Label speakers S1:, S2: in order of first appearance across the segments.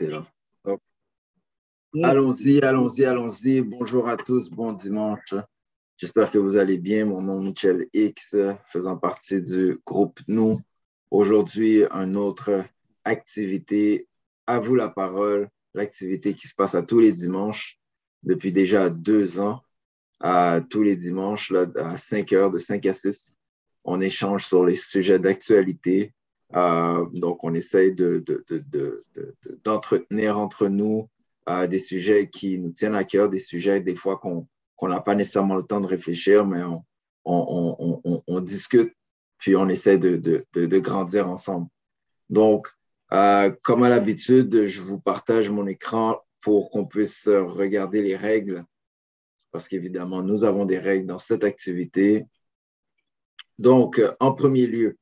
S1: Là. Allons-y, allons-y, allons-y. Bonjour à tous, bon dimanche. J'espère que vous allez bien. Mon nom est Michel X, faisant partie du groupe Nous. Aujourd'hui, une autre activité. À vous la parole, l'activité qui se passe à tous les dimanches depuis déjà deux ans. À tous les dimanches, là, à 5 heures, de 5 à 6, on échange sur les sujets d'actualité. Euh, donc, on essaye d'entretenir de, entre nous euh, des sujets qui nous tiennent à cœur, des sujets des fois qu'on n'a pas nécessairement le temps de réfléchir, mais on, discute, puis on essaie de, grandir ensemble. Donc, euh, comme à l'habitude, je vous partage mon écran pour qu'on puisse regarder les règles, parce qu'évidemment, nous avons des règles dans cette activité. Donc, en premier lieu,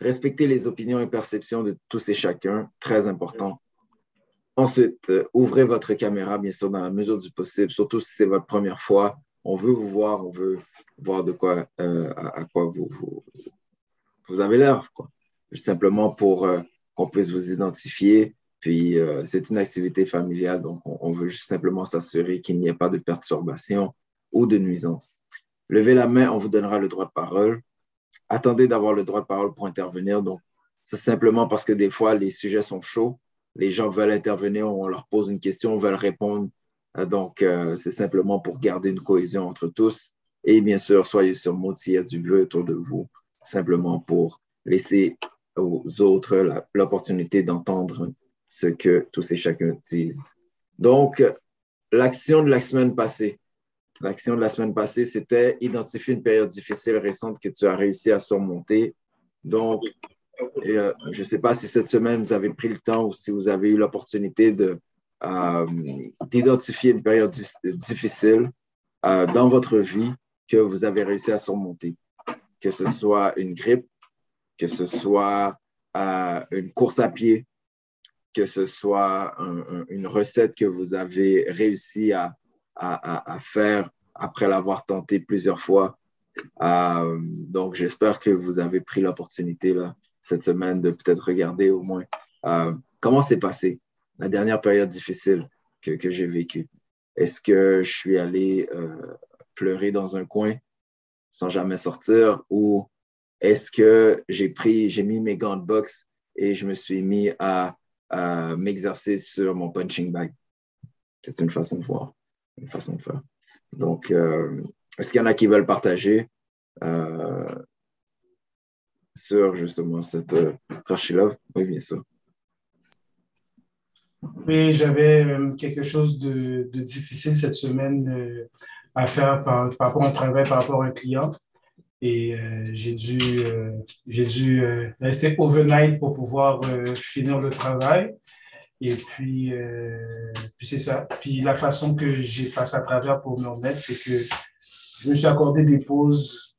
S1: respecter les opinions et perceptions de tous et chacun, très important. Ensuite, euh, ouvrez votre caméra, bien sûr, dans la mesure du possible, surtout si c'est votre première fois. On veut vous voir, on veut voir de quoi, euh, à, quoi vous, vous, avez l'air, quoi. Simplement pour euh, qu'on puisse vous identifier. Puis, c'est une activité familiale, donc on, on veut juste simplement s'assurer qu'il n'y ait pas de perturbation ou de nuisance. Levez la main, on vous donnera le droit de parole. Attendez d'avoir le droit de parole pour intervenir. Donc, c'est simplement parce que des fois, les sujets sont chauds les gens veulent intervenir, on leur pose une question, veulent répondre. Euh, donc, euh, c'est simplement pour garder une cohésion entre tous. Et bien sûr, soyez sur mot s'il y a du bleu autour de vous, simplement pour laisser aux autres l'opportunité d'entendre ce que tous et chacun disent. Donc, l'action de la semaine passée. L'action de la semaine passée, c'était identifier une période difficile récente que tu as réussi à surmonter. Donc, euh, je ne sais pas si cette semaine, vous avez pris le temps ou si vous avez eu l'opportunité euh, d'identifier une période difficile euh, dans votre vie que vous avez réussi à surmonter. Que ce soit une grippe, que ce soit une course à pied, que ce soit une recette que vous avez réussi à, à, faire après l'avoir tenté plusieurs fois. donc, j'espère que vous avez pris l'opportunité cette semaine de peut-être regarder au moins euh, comment s'est passé la dernière période difficile que, j'ai vécue. Est-ce que je suis allé euh, pleurer dans un coin sans jamais sortir ou est-ce que j'ai pris, j'ai mis mes gants de boxe et je me suis mis à m'exercer sur mon punching bag? C'est une façon de voir, une façon de faire. Donc, euh, est-ce qu'il y en a qui veulent partager? Euh, sur justement cette euh, Oui, bien sûr.
S2: Oui, j'avais euh, quelque chose de, difficile cette semaine à faire par, rapport à un travail, par rapport à un client. Et j'ai dû, j'ai dû rester overnight pour pouvoir finir le travail. Et puis, puis c'est ça. Puis la façon que j'ai passé à travers pour me remettre, c'est que je me suis accordé des pauses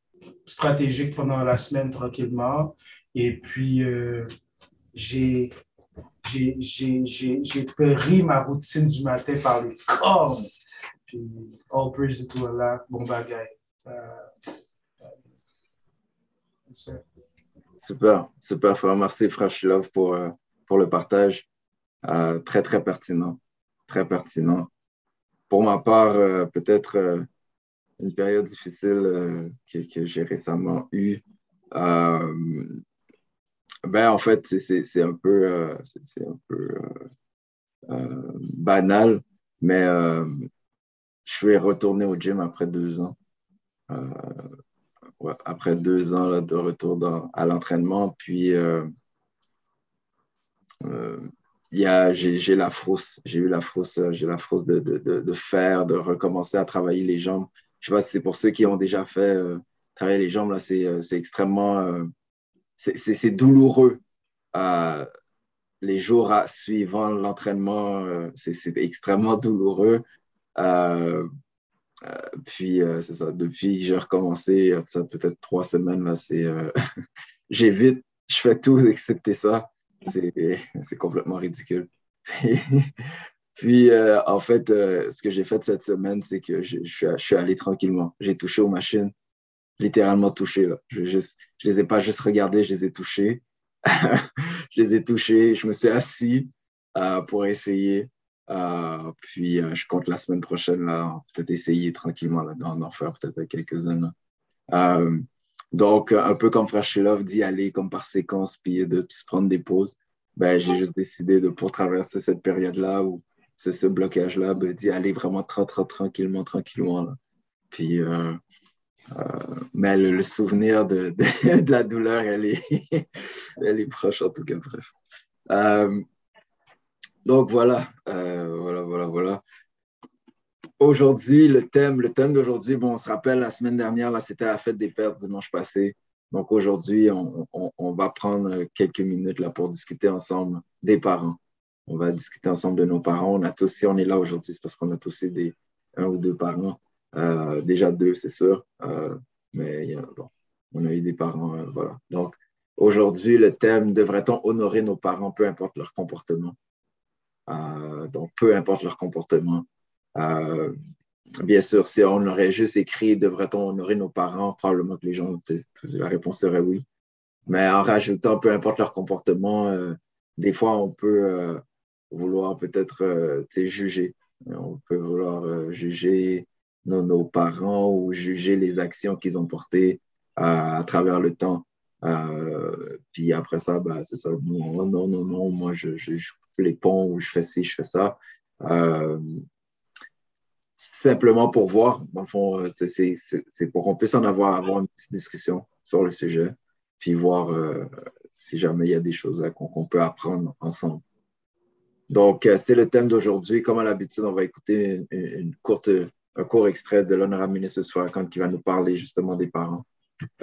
S2: stratégique pendant la semaine tranquillement. Et puis, euh, j'ai pris ma routine du matin par les cornes. Puis, all praise to Allah, bon bagaille. Euh,
S1: super, super, frère. Merci, frère Love, pour, euh, pour le partage. Très, très pertinent. Très pertinent. Pour ma part, peut-être une période difficile euh, que, j'ai récemment eue. Euh, ben, en fait, c'est un peu, c'est un peu euh, banal, mais je suis retourné au gym après deux ans. après deux ans de retour à l'entraînement, puis j'ai la frousse, j'ai eu la frousse, j'ai la frousse de, de, de, faire, de recommencer à travailler les jambes je sais pas si c'est pour ceux qui ont déjà fait euh, travailler les jambes, là, c'est, euh, extrêmement, euh, c'est, douloureux. les jours suivant l'entraînement, c'est, extrêmement douloureux. puis, c'est ça, depuis j'ai recommencé, peut-être trois semaines, là, c'est, j'évite, je fais tout excepté ça. C'est, complètement ridicule. Puis, euh, en fait, euh, ce que j'ai fait cette semaine, c'est que je, suis allé tranquillement. J'ai touché aux machines, littéralement touché. Là. Je ne les ai pas juste regardées, je les ai touchées. je les ai touchées, je me suis assis. pour essayer. puis je compte la semaine prochaine, là, peut-être essayer tranquillement d'en faire peut-être quelques-unes. Donc, un peu comme Frère Shilov d'y aller comme par séquence, puis de se prendre des pauses. Ben, j'ai juste décidé de, pour traverser cette période-là c'est ce blocage-là, ben, d'y aller vraiment tra tranquillement, tranquillement. Là. Puis, euh, euh, mais le, souvenir de, la douleur, elle est, proche en tout cas, bref. Euh, donc voilà, voilà, voilà, voilà. Aujourd'hui, le thème, le thème d'aujourd'hui, bon, on se rappelle, la semaine dernière, là, c'était la fête des pères dimanche passé. Donc aujourd'hui, on, va prendre quelques minutes là, pour discuter ensemble des parents. On va discuter ensemble de nos parents. On a tous, si on est là aujourd'hui, c'est parce qu'on a tous des un ou deux parents. Euh, déjà deux, c'est sûr. Euh, mais bon, on a eu des parents, euh, voilà. Donc, aujourd'hui, le thème, devrait-on honorer nos parents, peu importe leur comportement? donc, peu importe leur comportement. Bien sûr, si on aurait juste écrit, devrait-on honorer nos parents, probablement que les gens, la réponse serait oui. Mais en rajoutant, peu importe leur comportement, des fois, on peut vouloir peut-être juger. On peut vouloir juger nos, parents ou juger les actions qu'ils ont portées euh, à travers le temps. Euh, puis après ça, bah, c'est ça. Non, non, non, moi, je, je, je les ponts ou je fais ci, je fais ça. Euh, simplement pour voir, dans le fond, c'est pour qu'on puisse en avoir, avoir une petite discussion sur le sujet, puis voir si jamais il y a des choses qu'on peut apprendre ensemble. Donc, c'est le thème d'aujourd'hui. Comme à l'habitude, on va écouter une courte un court extrait de l'honorable ministre Farrakhan qui va nous parler justement des parents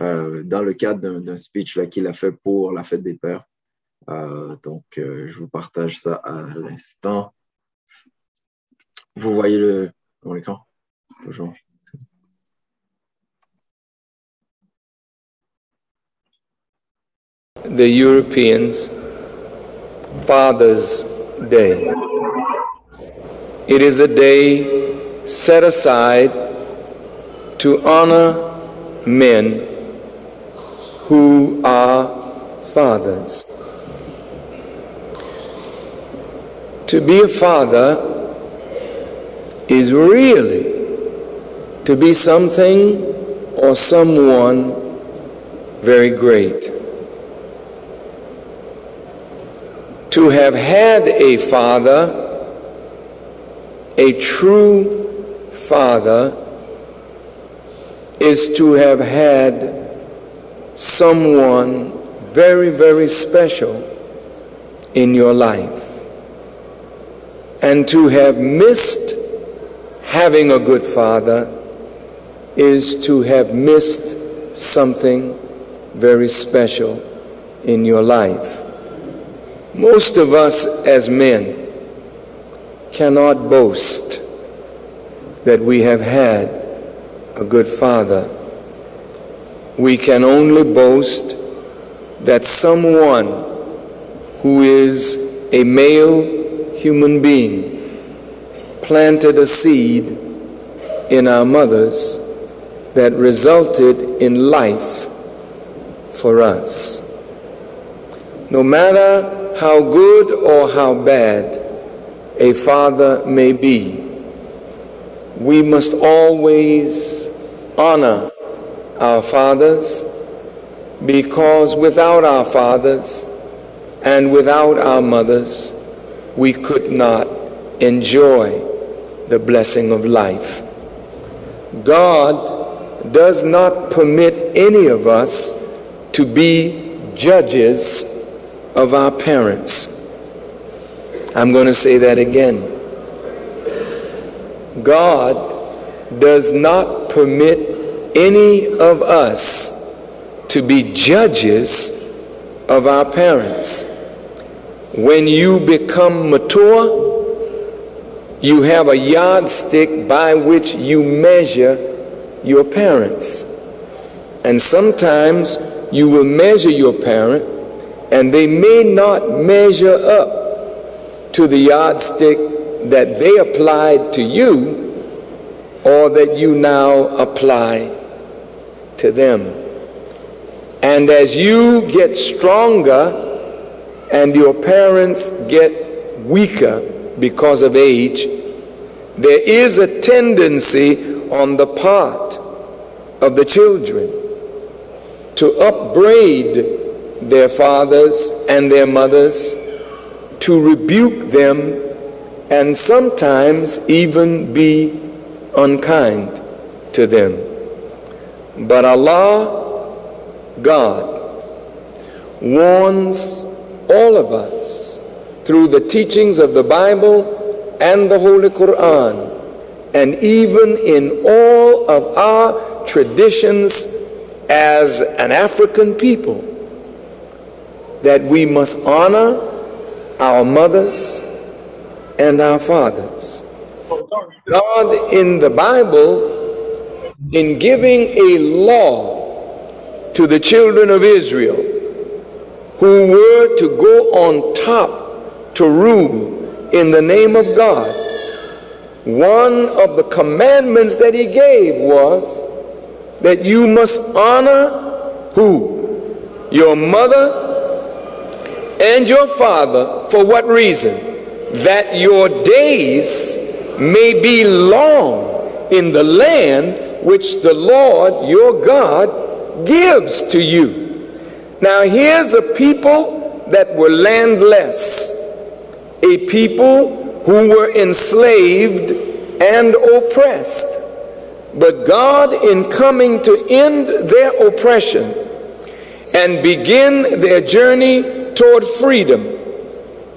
S1: euh, dans le cadre d'un speech qu'il a fait pour la fête des pères. Euh, donc, euh, je vous partage ça à l'instant. Vous voyez le l'écran? Bonjour.
S3: The Europeans Father's Day. It is a day set aside to honor men who are fathers. To be a father is really to be something or someone very great. To have had a father, a true father is to have had someone very, very special in your life. And to have missed having a good father is to have missed something very special in your life. Most of us as men cannot boast that we have had a good father. We can only boast that someone who is a male human being planted a seed in our mothers that resulted in life for us. No matter how good or how bad a father may be, we must always honor our fathers because without our fathers and without our mothers, we could not enjoy the blessing of life. God does not permit any of us to be judges of our parents. I'm going to say that again. God does not permit any of us to be judges of our parents. When you become mature, you have a yardstick by which you measure your parents. And sometimes you will measure your parent, and they may not measure up to the yardstick that they applied to you or that you now apply to them. And as you get stronger and your parents get weaker because of age, there is a tendency on the part of the children to upbraid their fathers and their mothers, to rebuke them, and sometimes even be unkind to them. But Allah, God, warns all of us through the teachings of the Bible and the Holy Quran, and even in all of our traditions as an African people, that we must honor our mothers and our fathers. God in the Bible, in giving a law to the children of Israel who were to go on top to rule in the name of God, one of the commandments that he gave was that you must honor who? Your mother and your father. For what reason? That your days may be long in the land which the Lord your God gives to you. Now, here's a people that were landless, a people who were enslaved and oppressed. But God, in coming to end their oppression and begin their journey toward freedom,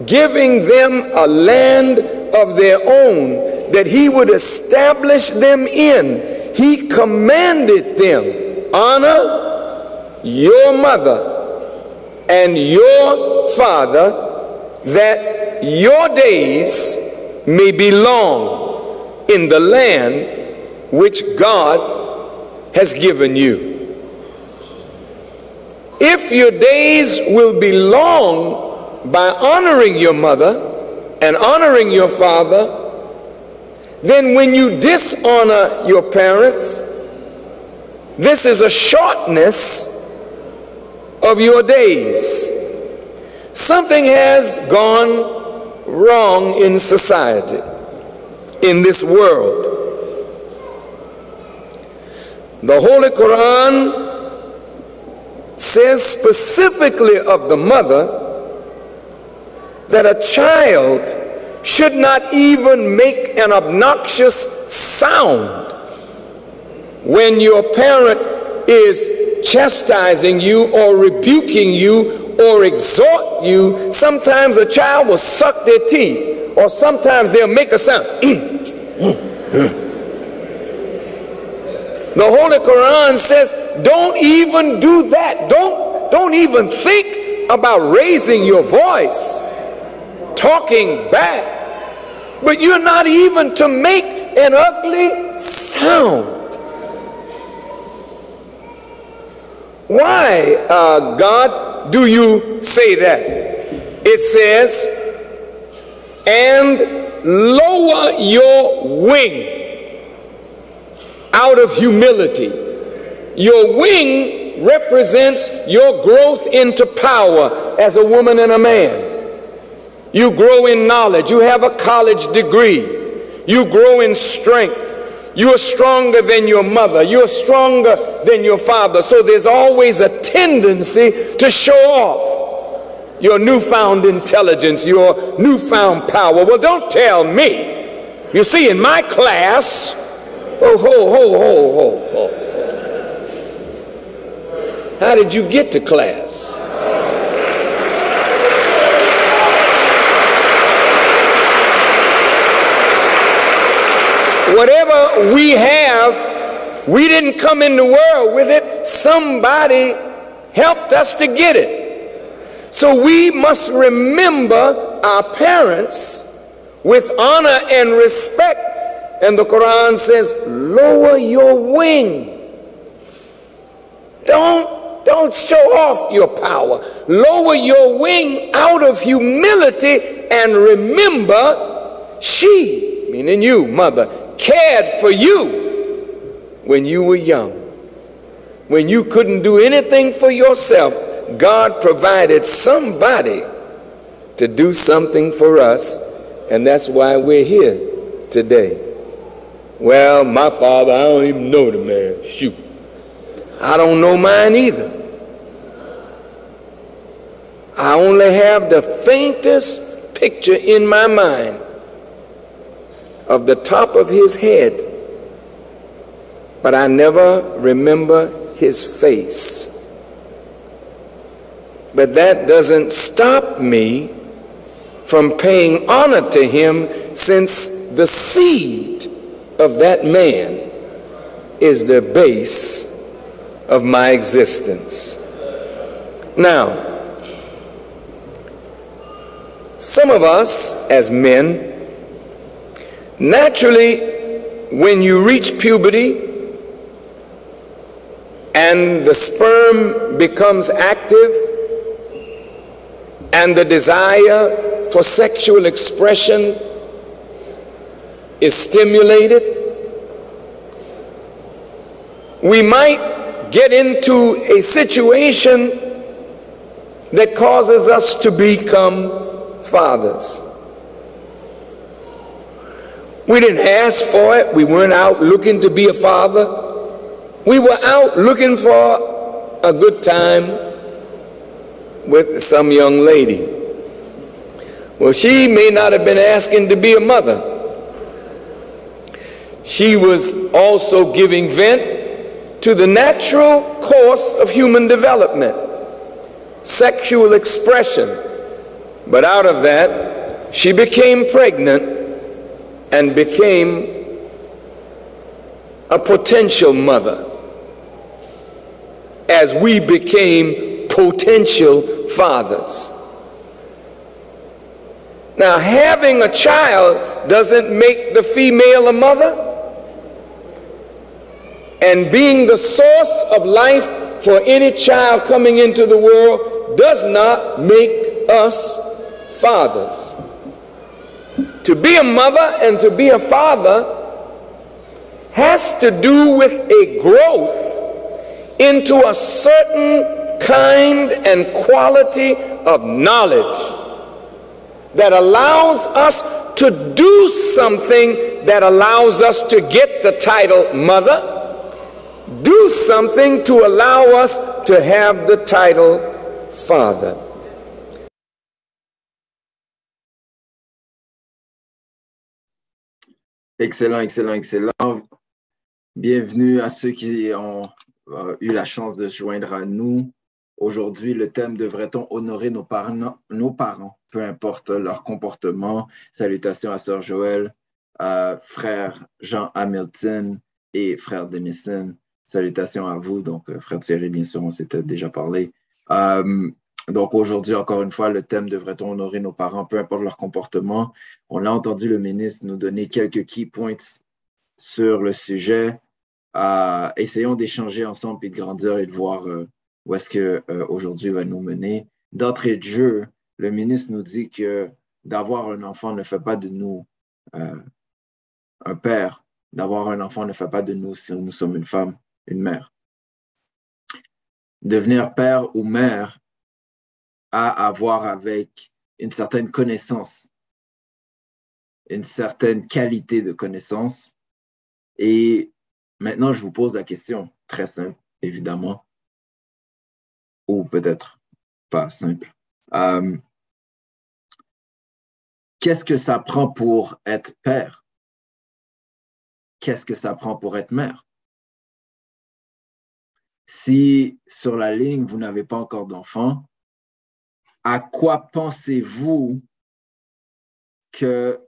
S3: giving them a land of their own that He would establish them in, He commanded them honor your mother and your father that your days may be long in the land which God has given you. If your days will be long by honoring your mother and honoring your father, then when you dishonor your parents, this is a shortness of your days. Something has gone wrong in society, in this world. The Holy Quran says specifically of the mother that a child should not even make an obnoxious sound when your parent is chastising you or rebuking you or exhort you. Sometimes a child will suck their teeth, or sometimes they'll make a sound. The Holy Quran says, don't even do that. Don't, don't even think about raising your voice, talking back. But you're not even to make an ugly sound. Why, uh, God, do you say that? It says, and lower your wing out of humility. Your wing represents your growth into power as a woman and a man. You grow in knowledge. You have a college degree. You grow in strength. You are stronger than your mother. You're stronger than your father. So there's always a tendency to show off your newfound intelligence, your newfound power. Well, don't tell me. You see, in my class, Oh, ho, ho, ho, ho, ho. How did you get to class? Whatever we have, we didn't come in the world with it. Somebody helped us to get it. So we must remember our parents with honor and respect and the Quran says, lower your wing. Don't, don't show off your power. Lower your wing out of humility and remember she, meaning you, mother, cared for you when you were young. When you couldn't do anything for yourself, God provided somebody to do something for us, and that's why we're here today. Well, my father, I don't even know the man. Shoot. I don't know mine either. I only have the faintest picture in my mind of the top of his head, but I never remember his face. But that doesn't stop me from paying honor to him since the seed of that man is the base of my existence. Now, some of us as men, naturally, when you reach puberty and the sperm becomes active, and the desire for sexual expression is stimulated, we might get into a situation that causes us to become fathers. We didn't ask for it. We weren't out looking to be a father. We were out looking for a good time with some young lady. Well, she may not have been asking to be a mother. She was also giving vent to the natural course of human development, sexual expression. But out of that, she became pregnant and became a potential mother as we became potential fathers. Now, having a child doesn't make the female a mother. And being the source of life for any child coming into the world does not make us fathers. To be a mother and to be a father has to do with a growth into a certain kind and quality of knowledge that allows us to do something that allows us to get the title mother, do something to allow us to have the title father.
S1: Excellent, excellent, excellent. Bienvenue à ceux qui ont euh, eu la chance de se joindre à nous Aujourd'hui, le thème devrait-on honorer nos parents, peu importe leur comportement. Salutations à Sœur Joël, frère Jean Hamilton et frère Denison. Salutations à vous. Donc, euh, frère Thierry, bien sûr, on s'était déjà parlé. Euh, donc, aujourd'hui, encore une fois, le thème devrait-on honorer nos parents, peu importe leur comportement? On a entendu le ministre nous donner quelques key points sur le sujet. Euh, essayons d'échanger ensemble et de grandir et de voir où est-ce qu'aujourd'hui euh, va nous mener. D'entrée de jeu, le ministre nous dit que d'avoir un enfant ne fait pas de nous euh, un père. D'avoir un enfant ne fait pas de nous si nous sommes une femme, une mère. Devenir père ou mère à voir avec une certaine connaissance, une certaine qualité de connaissance. Et maintenant, je vous pose la question, très simple, évidemment ou peut-être pas simple. Euh, qu'est-ce que ça prend pour être père? Qu'est-ce que ça prend pour être mère? Si sur la ligne, vous n'avez pas encore d'enfant, à quoi pensez-vous que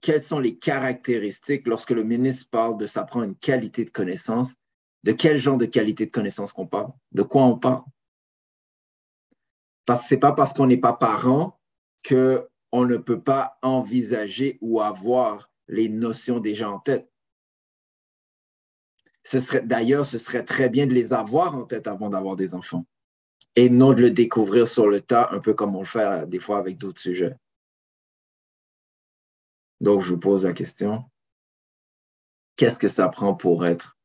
S1: quelles sont les caractéristiques lorsque le ministre parle de ça prend une qualité de connaissance? De quel genre de qualité de connaissance qu'on parle? De quoi on parle? Parce que ce n'est pas parce qu'on n'est pas parent qu'on ne peut pas envisager ou avoir les notions déjà en tête. Ce serait, d'ailleurs, ce serait très bien de les avoir en tête avant d'avoir des enfants et non de le découvrir sur le tas, un peu comme on le fait euh, des fois avec d'autres sujets. Donc, je vous pose la question. Qu'est-ce que ça prend pour être,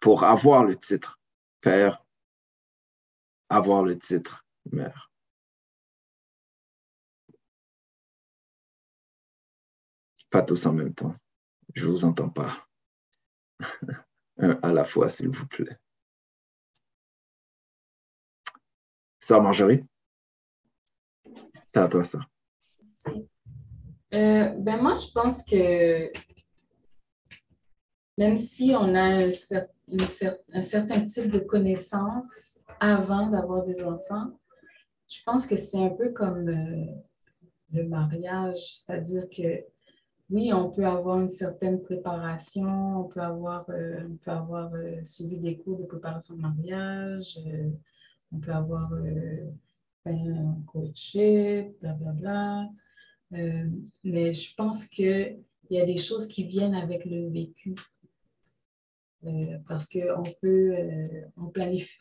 S1: pour avoir le titre père, avoir le titre mère? Pas tous en même temps. Je vous entends pas. à la fois, s'il vous plaît. Ça, Marjorie? C'est à toi, ça.
S4: Euh, ben moi, je pense que même si on a un, certain type de connaissances avant d'avoir des enfants, je pense que c'est un peu comme euh, le mariage, c'est-à-dire que oui, on peut avoir une certaine préparation, on peut avoir, euh, on peut avoir suivi des cours de préparation de mariage, on peut avoir un coaché, blablabla. mais je pense qu'il y a des choses qui viennent avec le vécu. Euh, parce qu'on euh, on,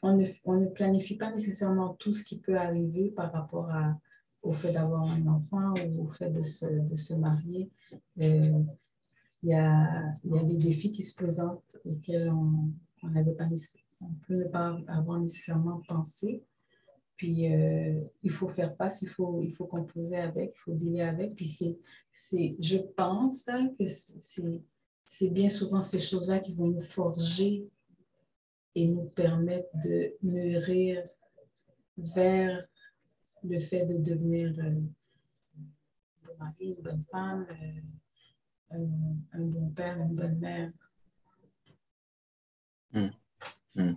S4: on, ne, planifie pas nécessairement tout ce qui peut arriver par rapport à, au fait d'avoir un enfant ou au fait de se, de se marier. Euh, il y, a, y, a, des défis qui se présentent auxquels on, on pas, on peut ne pas avoir nécessairement pensé. Puis, il faut faire face, il faut, il faut composer avec, il faut dealer avec. Puis, c'est, je pense que c'est c'est bien souvent ces choses-là qui vont nous forger et nous permettre de mûrir vers le fait de devenir euh, un mari, une bonne femme, euh, un, bon père, une bonne mère.
S1: Hmm. Hmm.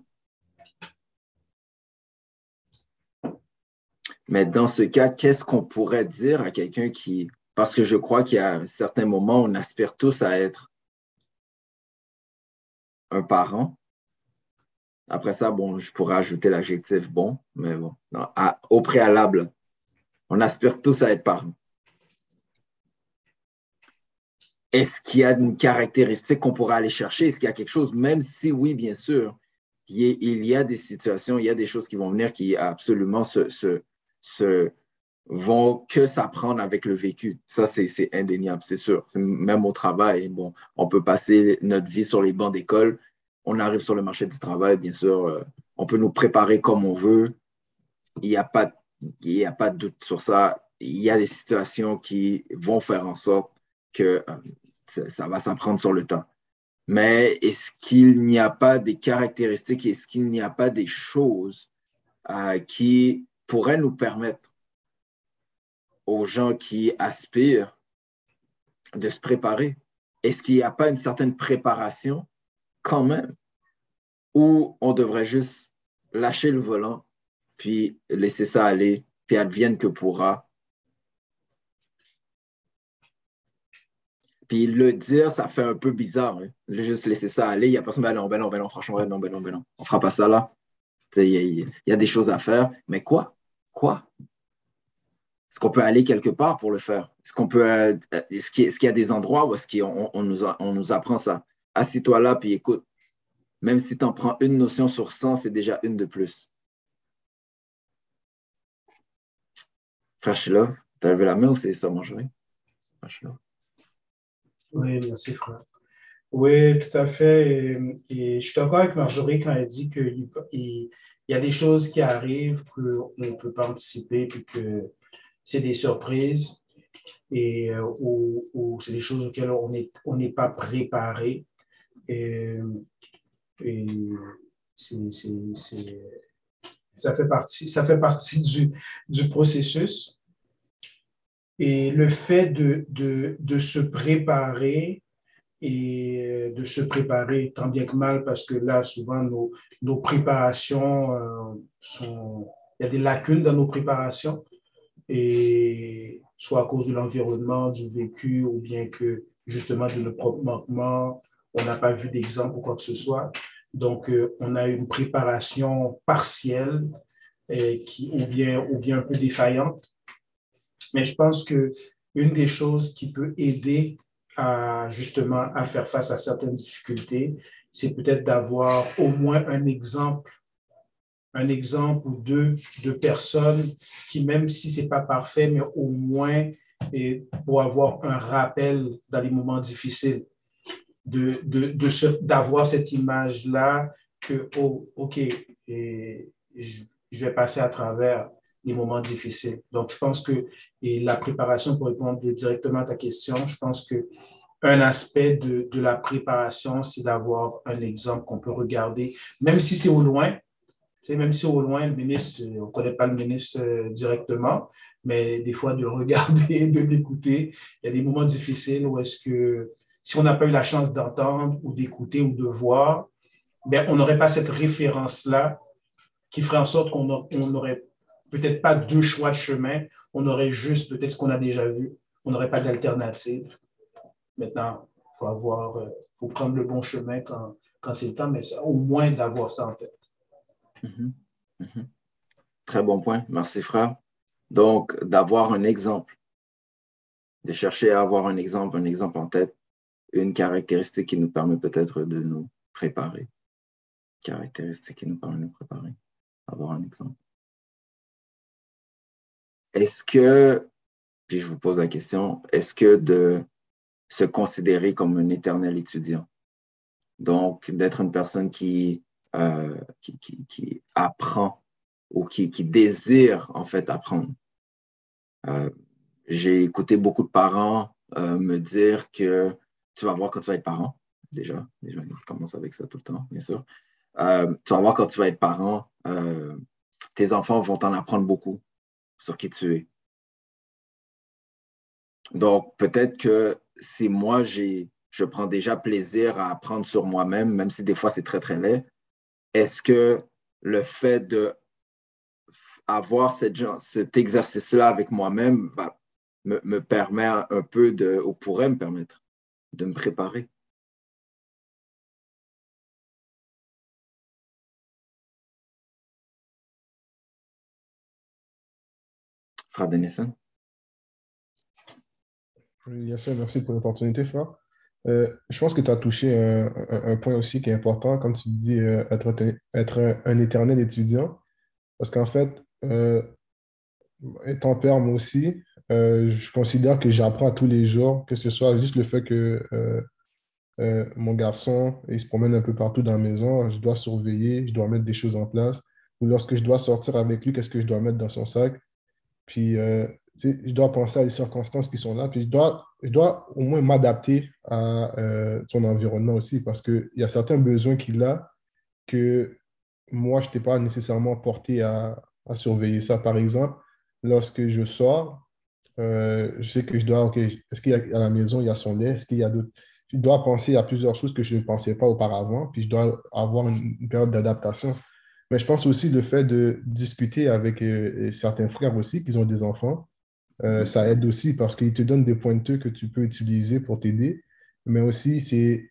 S1: Mais dans ce cas, qu'est-ce qu'on pourrait dire à quelqu'un qui, parce que je crois a un certain moment, on aspire tous à être un parent. Après ça, bon, je pourrais ajouter l'adjectif bon, mais bon, au préalable, on aspire tous à être parents. Est-ce qu'il y a une caractéristique qu'on pourrait aller chercher? Est-ce qu'il y a quelque chose, même si oui, bien sûr, il y a des situations, il y a des choses qui vont venir qui absolument vont que s'apprendre avec le vécu. Ça, c'est indéniable, c'est sûr. Même au travail, bon, on peut passer notre vie sur les bancs d'école. On arrive sur le marché du travail, bien sûr, euh, on peut nous préparer comme on veut. Il n'y a, pas, il a pas de doute sur ça. Il y a des situations qui vont faire en sorte que euh, ça, va s'apprendre sur le temps. Mais est-ce qu'il n'y a pas des caractéristiques, est-ce qu'il n'y a pas des choses euh, qui pourraient nous permettre aux gens qui aspirent de se préparer? Est-ce qu'il n'y a pas une certaine préparation quand même? Ou on devrait juste lâcher le volant, puis laisser ça aller, puis advienne que pourra? Puis le dire, ça fait un peu bizarre. Hein? Juste laisser ça aller. Il y a personne, ben non, ben non, ben non, franchement, ben non, ben non, ben non. On fera pas ça là. Il y, a des choses à faire. Mais quoi? Quoi? Est-ce qu'on peut aller quelque part pour le faire? Est-ce qu'on peut, euh, est-ce qu'il y a des endroits où est-ce qu'on on nous, on nous apprend ça? Assis-toi là, puis écoute. Même si tu en prends une notion sur 100, c'est déjà une de plus. Frère Sheila, tu as levé la main ou c'est ça, Marjorie?
S2: Oui, merci, frère. Oui, tout à fait. Et, je suis d'accord avec Marjorie quand elle dit qu'il il, y a des choses qui arrivent qu'on ne peut pas anticiper, puis que c'est des surprises et euh, ou, c'est des choses auxquelles on n'est pas préparé. Et, ça fait partie, ça fait partie du, processus. Et le fait de, de, de, se préparer et de se préparer tant bien que mal, parce que là, souvent, nos, nos préparations euh, sont... Il y a des lacunes dans nos préparations et soit à cause de l'environnement, du vécu, ou bien que justement de nos propres manquements, on n'a pas vu d'exemple ou quoi que ce soit. Donc, euh, on a une préparation partielle et qui, ou, bien, ou bien un peu défaillante. Mais je pense que une des choses qui peut aider à justement à faire face à certaines difficultés, c'est peut-être d'avoir au moins un exemple un exemple ou deux de personnes qui, même si ce n'est pas parfait, mais au moins et pour avoir un rappel dans les moments difficiles, de, de, de d'avoir cette image-là que, oh, OK, et je, vais passer à travers, les moments difficiles. Donc, je pense que, et la préparation, pour répondre directement à ta question, je pense que un aspect de, la préparation, c'est d'avoir un exemple qu'on peut regarder, même si c'est au loin. Même si au loin, le ministre, on ne connaît pas le ministre euh, directement, mais des fois de le regarder, de l'écouter. Il y a des moments difficiles où est-ce que si on n'a pas eu la chance d'entendre ou d'écouter ou de voir, ben, on n'aurait pas cette référence-là qui ferait en sorte qu'on n'aurait peut-être pas deux choix de chemin, on aurait juste peut-être ce qu'on a déjà vu, on n'aurait pas d'alternative. Maintenant, il faut avoir, euh, faut prendre le bon chemin quand, c'est le temps, mais au moins d'avoir ça en tête.
S1: Mm-hmm. Mm-hmm. Très bon point. Merci, frère. Donc, d'avoir un exemple, de chercher à avoir un exemple, un exemple en tête, une caractéristique qui nous permet peut-être de nous préparer. Caractéristique qui nous permet de nous préparer. Avoir un exemple. Est-ce que, puis je vous pose la question, est-ce que de se considérer comme un éternel étudiant, donc d'être une personne qui, euh, qui, apprend ou qui, qui, désire en fait apprendre? Euh, j'ai écouté beaucoup de parents euh, me dire que tu vas voir quand tu vas être parent, déjà, déjà, ils commencent avec ça tout le temps, bien sûr. tu vas voir quand tu vas être parent, tes enfants vont t'en apprendre beaucoup sur qui tu es. Donc, peut-être que si moi, je prends déjà plaisir à apprendre sur moi-même, même si des fois c'est très, très laid, est-ce que le fait de avoir cet exercice-là avec moi-même va, me, me, permet un peu de, ou pourrait me permettre de me préparer? Frère Denison?
S5: Sûr, merci pour l'opportunité, Frère. Euh, je pense que tu as touché un, point aussi qui est important, comme tu dis, euh, être, un, éternel étudiant. Parce qu'en fait, euh, étant père, moi aussi, je considère que j'apprends tous les jours, que ce soit juste le fait que mon garçon, il se promène un peu partout dans la maison, je dois surveiller, je dois mettre des choses en place. Ou lorsque je dois sortir avec lui, qu'est-ce que je dois mettre dans son sac? Puis, je dois penser à les circonstances qui sont là, puis je dois, je dois au moins m'adapter à euh, son environnement aussi, parce qu'il y a certains besoins qu'il a que moi, je n'étais pas nécessairement porté à, à, surveiller ça. Par exemple, lorsque je sors, euh, je sais que je dois, OK, est-ce qu'il y a à la maison, il y a son lait, est-ce qu'il y a d'autres... Je dois penser à plusieurs choses que je ne pensais pas auparavant, puis je dois avoir une, période d'adaptation. Mais je pense aussi le fait de discuter avec euh, certains frères aussi qui ont des enfants, euh, ça aide aussi parce qu'il te donne des pointeurs que tu peux utiliser pour t'aider. Mais aussi,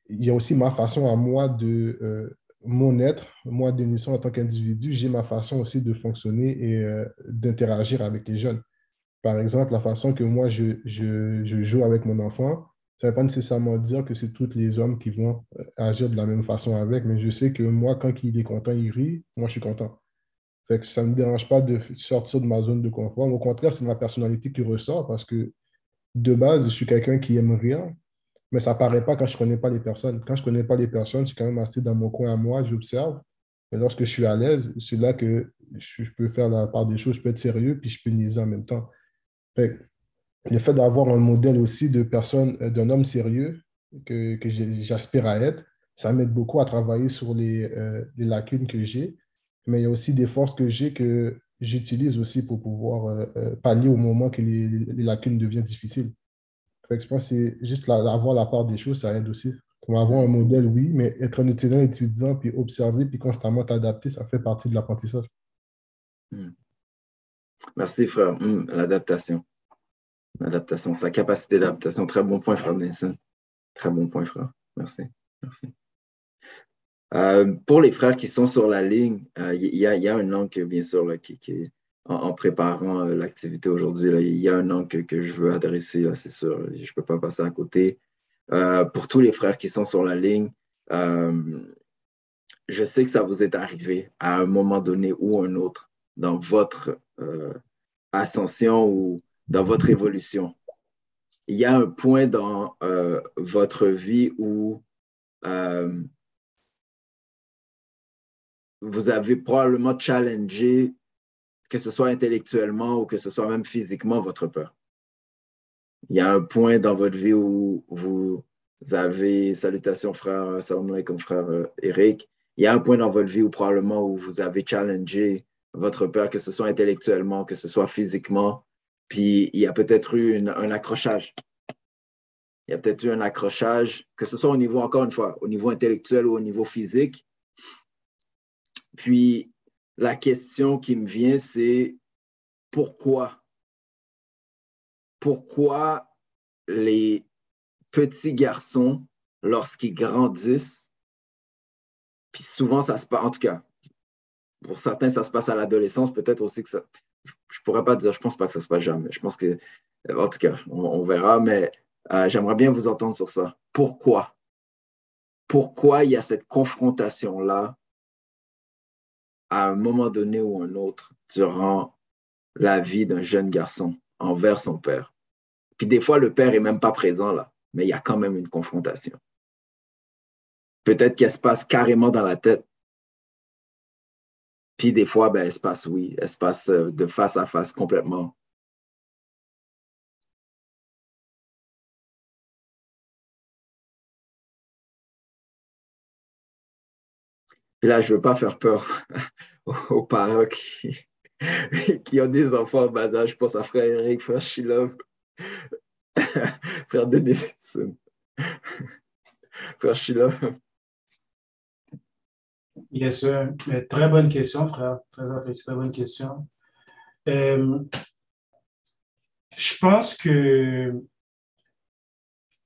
S5: il y a aussi ma façon à moi de, euh, mon être, moi, Denison, en tant qu'individu, j'ai ma façon aussi de fonctionner et d'interagir avec les jeunes. Par exemple, la façon que moi, je, je, je joue avec mon enfant, ça ne veut pas nécessairement dire que c'est tous les hommes qui vont agir de la même façon avec, mais je sais que moi, quand il est content, il rit, moi, je suis content. Fait que ça ne me dérange pas de sortir de ma zone de confort. Au contraire, c'est ma personnalité qui ressort parce que de base, je suis quelqu'un qui aime rire, mais ça ne paraît pas quand je ne connais pas les personnes. Quand je ne connais pas les personnes, je suis quand même assis dans mon coin à moi, j'observe. Et lorsque je suis à l'aise, c'est là que je, peux faire la part des choses, je peux être sérieux, puis je peux niaiser en même temps. Fait le fait d'avoir un modèle aussi de personne, euh, d'un homme sérieux que, que j'aspire à être, ça m'aide beaucoup à travailler sur les, euh, les lacunes que j'ai mais il y a aussi des forces que j'ai que j'utilise aussi pour pouvoir euh, pallier au moment que les, lacunes deviennent difficiles. je pense que c'est juste avoir la part des choses, ça aide aussi. Pour avoir un modèle, oui, mais être un étudiant étudiant, puis observer, puis constamment t'adapter, ça fait partie de l'apprentissage.
S1: Hmm. Merci, frère. Hmm, l'adaptation. L'adaptation, sa capacité d'adaptation. Très bon point, frère Nelson. Très bon point, frère. Merci. Merci. Euh, pour les frères qui sont sur la ligne, il euh, y, y, a un angle, bien sûr, qui, en, préparant euh, l'activité aujourd'hui, il y a un angle que, je veux adresser, c'est sûr. Je ne peux pas passer à côté. pour tous les frères qui sont sur la ligne, je sais que ça vous est arrivé à un moment donné ou un autre dans votre ascension ou dans votre évolution? Il y a un point dans votre vie où vous avez probablement challengé que ce soit intellectuellement ou que ce soit même physiquement votre peur. Il y a un point dans votre vie où vous avez, salutations frère, salam alaikum frère euh, Eric, il y a un point dans votre vie où probablement où vous avez challengé votre peur, que ce soit intellectuellement, que ce soit physiquement, puis il y a peut-être eu un accrochage. Il y a peut-être eu un accrochage, que ce soit au niveau, encore une fois, au niveau intellectuel ou au niveau physique. Puis la question qui me vient, c'est pourquoi? Pourquoi les petits garçons, lorsqu'ils grandissent, puis souvent ça se passe, en tout cas, pour certains, ça se passe à l'adolescence, peut-être aussi que ça. Je pourrais pas dire, je pense pas que ça se passe jamais. Je pense que, en tout cas, on, verra, mais euh, j'aimerais bien vous entendre sur ça. Pourquoi? Pourquoi il y a cette confrontation-là à un moment donné ou un autre durant la vie d'un jeune garçon envers son père? Puis des fois, le père est même pas présent là, mais il y a quand même une confrontation. Peut-être qu'elle se passe carrément dans la tête puis des fois, ben, espace, oui, espace euh, de face à face complètement. Puis là, je ne veux pas faire peur aux parents qui, ont des enfants en bas âge. Je pense à frère Eric, frère Shilov, frère Denis, frère Shilov.
S2: Yes, sir. Très bonne question, frère. Très très bonne question. Euh, je pense que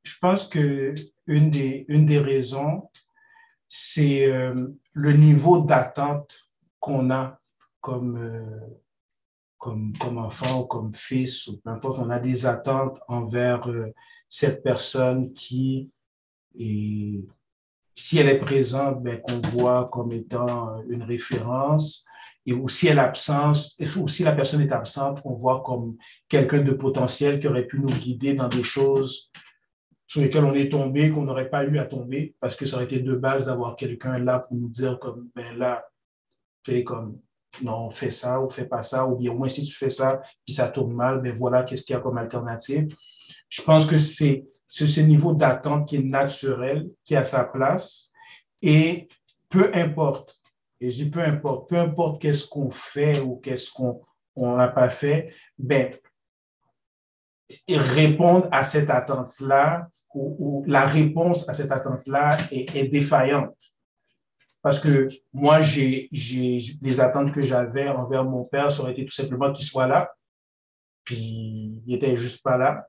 S2: je pense que une des, une des raisons, c'est euh, le niveau d'attente qu'on a comme, euh, comme, comme enfant ou comme fils, ou peu importe, on a des attentes envers cette personne qui est si elle est présente, ben, qu'on voit comme étant une référence. Et si elle est absente, ou si la personne est absente, on voit comme quelqu'un de potentiel qui aurait pu nous guider dans des choses sur lesquelles on est tombé, qu'on n'aurait pas eu à tomber, parce que ça aurait été de base d'avoir quelqu'un là pour nous dire comme, ben là, fais comme, non, fais ça ou fais pas ça, ou bien au moins si tu fais ça, puis ça tourne mal, ben voilà, qu'est-ce qu'il y a comme alternative. Je pense que c'est c'est ce niveau d'attente qui est naturel, qui a sa place. Et peu importe, je dis peu importe, peu importe qu'est-ce qu'on fait ou qu'est-ce qu'on n'a pas fait, ben, répondre à cette attente-là ou, la réponse à cette attente-là est, est, défaillante. Parce que moi, j'ai les attentes que j'avais envers mon père, ça aurait été tout simplement qu'il soit là, puis il n'était juste pas là.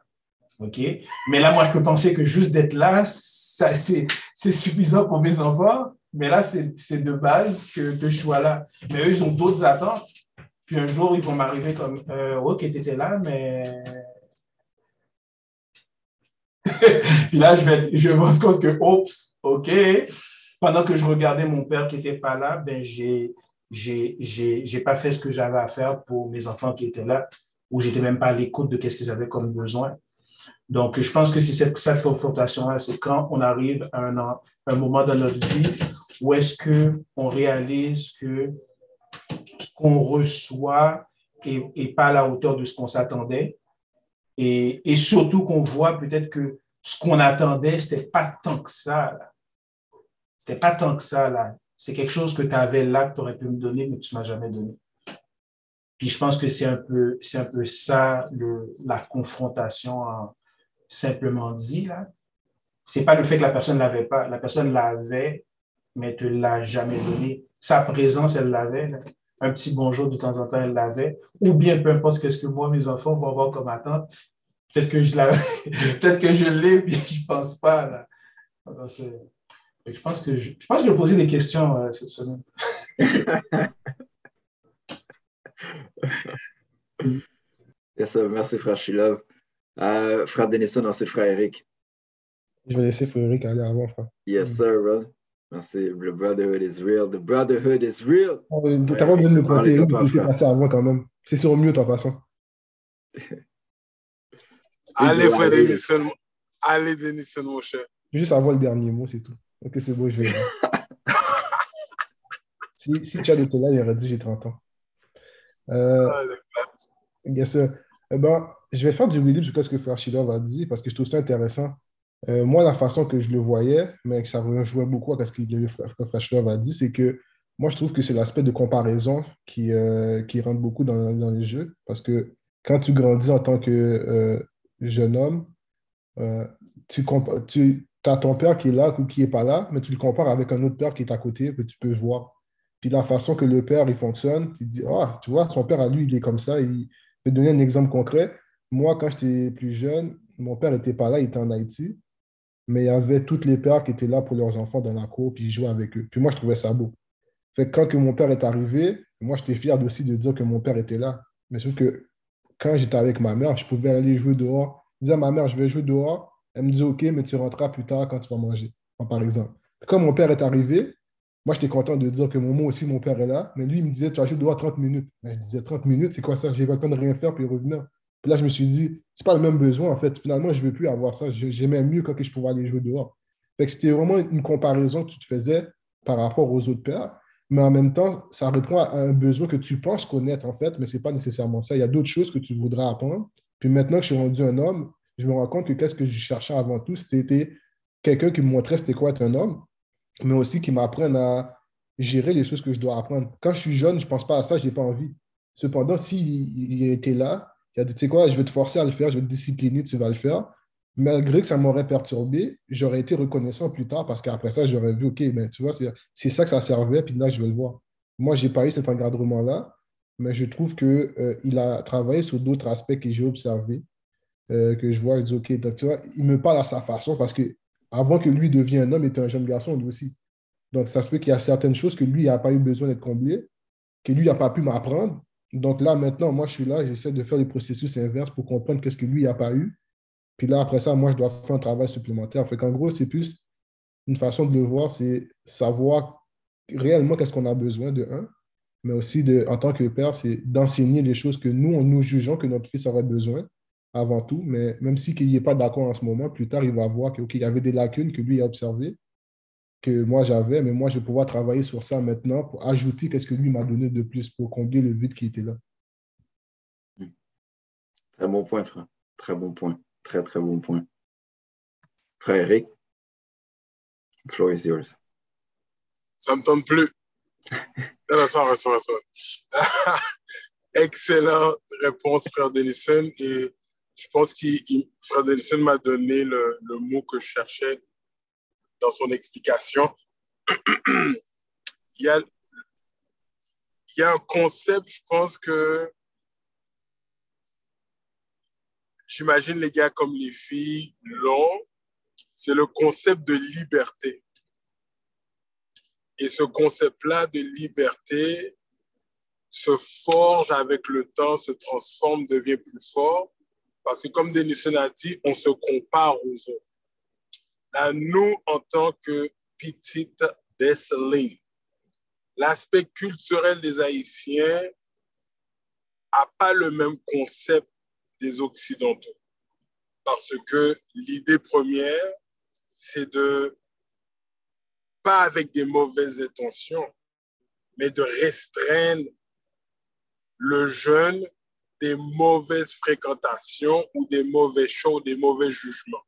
S2: OK? Mais là, moi, je peux penser que juste d'être là, c'est suffisant pour mes enfants. Mais là, c'est de base que, que, je sois là. Mais eux, ils ont d'autres attentes. Puis un jour, ils vont m'arriver comme euh, OK, tu étais là, mais. Puis là, je vais, je vais me rendre compte que, oups, OK. Pendant que je regardais mon père qui n'était pas là, ben, j'ai j'ai pas fait ce que j'avais à faire pour mes enfants qui étaient là, ou j'étais même pas à l'écoute de ce qu'ils avaient comme besoin. Donc, je pense que c'est cette, confrontation-là, c'est quand on arrive à un, moment dans notre vie où est-ce qu'on réalise que ce qu'on reçoit n'est pas à la hauteur de ce qu'on s'attendait. Et, et, surtout qu'on voit peut-être que ce qu'on attendait, ce n'était pas tant que ça. Ce n'était pas tant que ça. là. C'est quelque chose que tu avais là, que tu aurais pu me donner, mais que tu ne m'as jamais donné. Puis je pense que c'est un peu, c'est un peu ça, la confrontation simplement dit, là. C'est pas le fait que la personne ne l'avait pas. La personne l'avait, mais te l'a jamais donné. Sa présence, elle l'avait. Un petit bonjour de temps en temps, elle l'avait. Ou bien, peu importe ce que moi, mes enfants vont avoir comme attente. Peut-être que je peut-être que je l'ai, mais je pense pas, là. je pense que je, je pense que je vais poser des questions euh, cette semaine.
S1: yes, merci, frère Shilov. Euh, frère Denison, ensuite frère Eric.
S5: Je vais laisser frère Eric aller avant, frère.
S1: Yes, sir, bro. Merci. The brotherhood is real. The brotherhood is real.
S5: Oh, T'as pas besoin de le compter. Il parti avant quand même. C'est sur mieux en passant.
S6: Allez, frère Denison. Allez, Denison, mon cher.
S5: Juste avoir le dernier mot, c'est tout. Ok, c'est bon, je vais. si, si tu as été là, il aurait dit j'ai 30 ans. Euh, yes, eh ben, je vais faire du relief sur ce que Frère Schiller va dire parce que je trouve ça intéressant. Euh, moi, la façon que je le voyais, mais que ça rejoint beaucoup à ce que Frère Schiller va dire, c'est que moi, je trouve que c'est l'aspect de comparaison qui, euh, qui rentre beaucoup dans, dans, les jeux. Parce que quand tu grandis en tant que jeune homme, tu, tu as ton père qui est là ou qui n'est pas là, mais tu le compares avec un autre père qui est à côté, que tu peux voir. Puis la façon que le père il fonctionne, tu dis, ah, tu vois, son père à lui, il est comme ça. Il... Je vais donner un exemple concret. Moi, quand j'étais plus jeune, mon père n'était pas là, il était en Haïti, mais il y avait tous les pères qui étaient là pour leurs enfants dans la cour, puis ils jouaient avec eux. Puis moi, je trouvais ça beau. Fait quand que mon père est arrivé, moi, j'étais fier aussi de dire que mon père était là. Mais sauf que quand j'étais avec ma mère, je pouvais aller jouer dehors. Je disais à ma mère, je vais jouer dehors. Elle me disait, OK, mais tu rentreras plus tard quand tu vas manger, par exemple. Quand mon père est arrivé, moi, j'étais content de dire que moi aussi, mon père est là. Mais lui, il me disait, tu vas jouer dehors 30 minutes. Je disais, 30 minutes, c'est quoi ça? J'ai pas le temps de rien faire puis revenir. Puis là, je me suis dit, c'est pas le même besoin, en fait. Finalement, je ne veux plus avoir ça. J'aimais mieux quand je pouvais aller jouer dehors. C'était vraiment une comparaison que tu te faisais par rapport aux autres pères mais en même temps, ça répond à un besoin que tu penses connaître, en fait, mais ce n'est pas nécessairement ça. Il y a d'autres choses que tu voudrais apprendre. Puis maintenant que je suis rendu un homme, je me rends compte que qu'est-ce que je cherchais avant tout, c'était quelqu'un qui me montrait c'était quoi être un homme, mais aussi qui m'apprenne à gérer les choses que je dois apprendre. Quand je suis jeune, je ne pense pas à ça, je n'ai pas envie. Cependant, s'il il était là, il a dit, tu sais quoi, je vais te forcer à le faire, je vais te discipliner, tu vas le faire malgré que ça m'aurait perturbé, j'aurais été reconnaissant plus tard parce qu'après ça, j'aurais vu, OK, ben, tu vois, c'est ça que ça servait, puis là, je vais le voir. Moi, je n'ai pas eu cet encadrement-là, mais je trouve qu'il euh, a travaillé sur d'autres aspects que j'ai observés, euh, que je vois, il dit, OK, donc tu vois, il me parle à sa façon parce que avant que lui devienne un homme, était un jeune garçon, lui aussi. Donc, ça se peut qu'il y a certaines choses que lui n'a pas eu besoin d'être comblé, que lui n'a pas pu m'apprendre. Donc là, maintenant, moi, je suis là, j'essaie de faire le processus inverse pour comprendre qu'est-ce que lui n'a pas eu puis là, après ça, moi, je dois faire un travail supplémentaire. Fait qu'en gros, c'est plus une façon de le voir, c'est savoir réellement qu'est-ce qu'on a besoin de un, mais aussi de, en tant que père, c'est d'enseigner les choses que nous, nous jugeons que notre fils aurait besoin avant tout. Mais même s'il si n'est pas d'accord en ce moment, plus tard, il va voir qu'il y avait des lacunes que lui a observées, que moi j'avais, mais moi, je vais pouvoir travailler sur ça maintenant pour ajouter qu'est-ce que lui m'a donné de plus pour combler le vide qui était là.
S1: Très bon point, frère. Très bon point. Très, très bon point. Frère Eric, the floor is yours.
S6: Ça ne me tente plus. Excellente réponse, frère Denison. Et je pense que frère m'a donné le, le, mot que je cherchais dans son explication. il, y a, il y a un concept, je pense que j'imagine les gars comme les filles l'ont, c'est le concept de liberté. Et ce concept-là de liberté se forge avec le temps, se transforme, devient plus fort. Parce que comme Denison a dit, on se compare aux autres. Là, nous, en tant que petite décelée, l'aspect culturel des Haïtiens n'a pas le même concept des Occidentaux. Parce que l'idée première, c'est de, pas avec des mauvaises intentions, mais de restreindre le jeune des mauvaises fréquentations ou des mauvais choses, des mauvais jugements.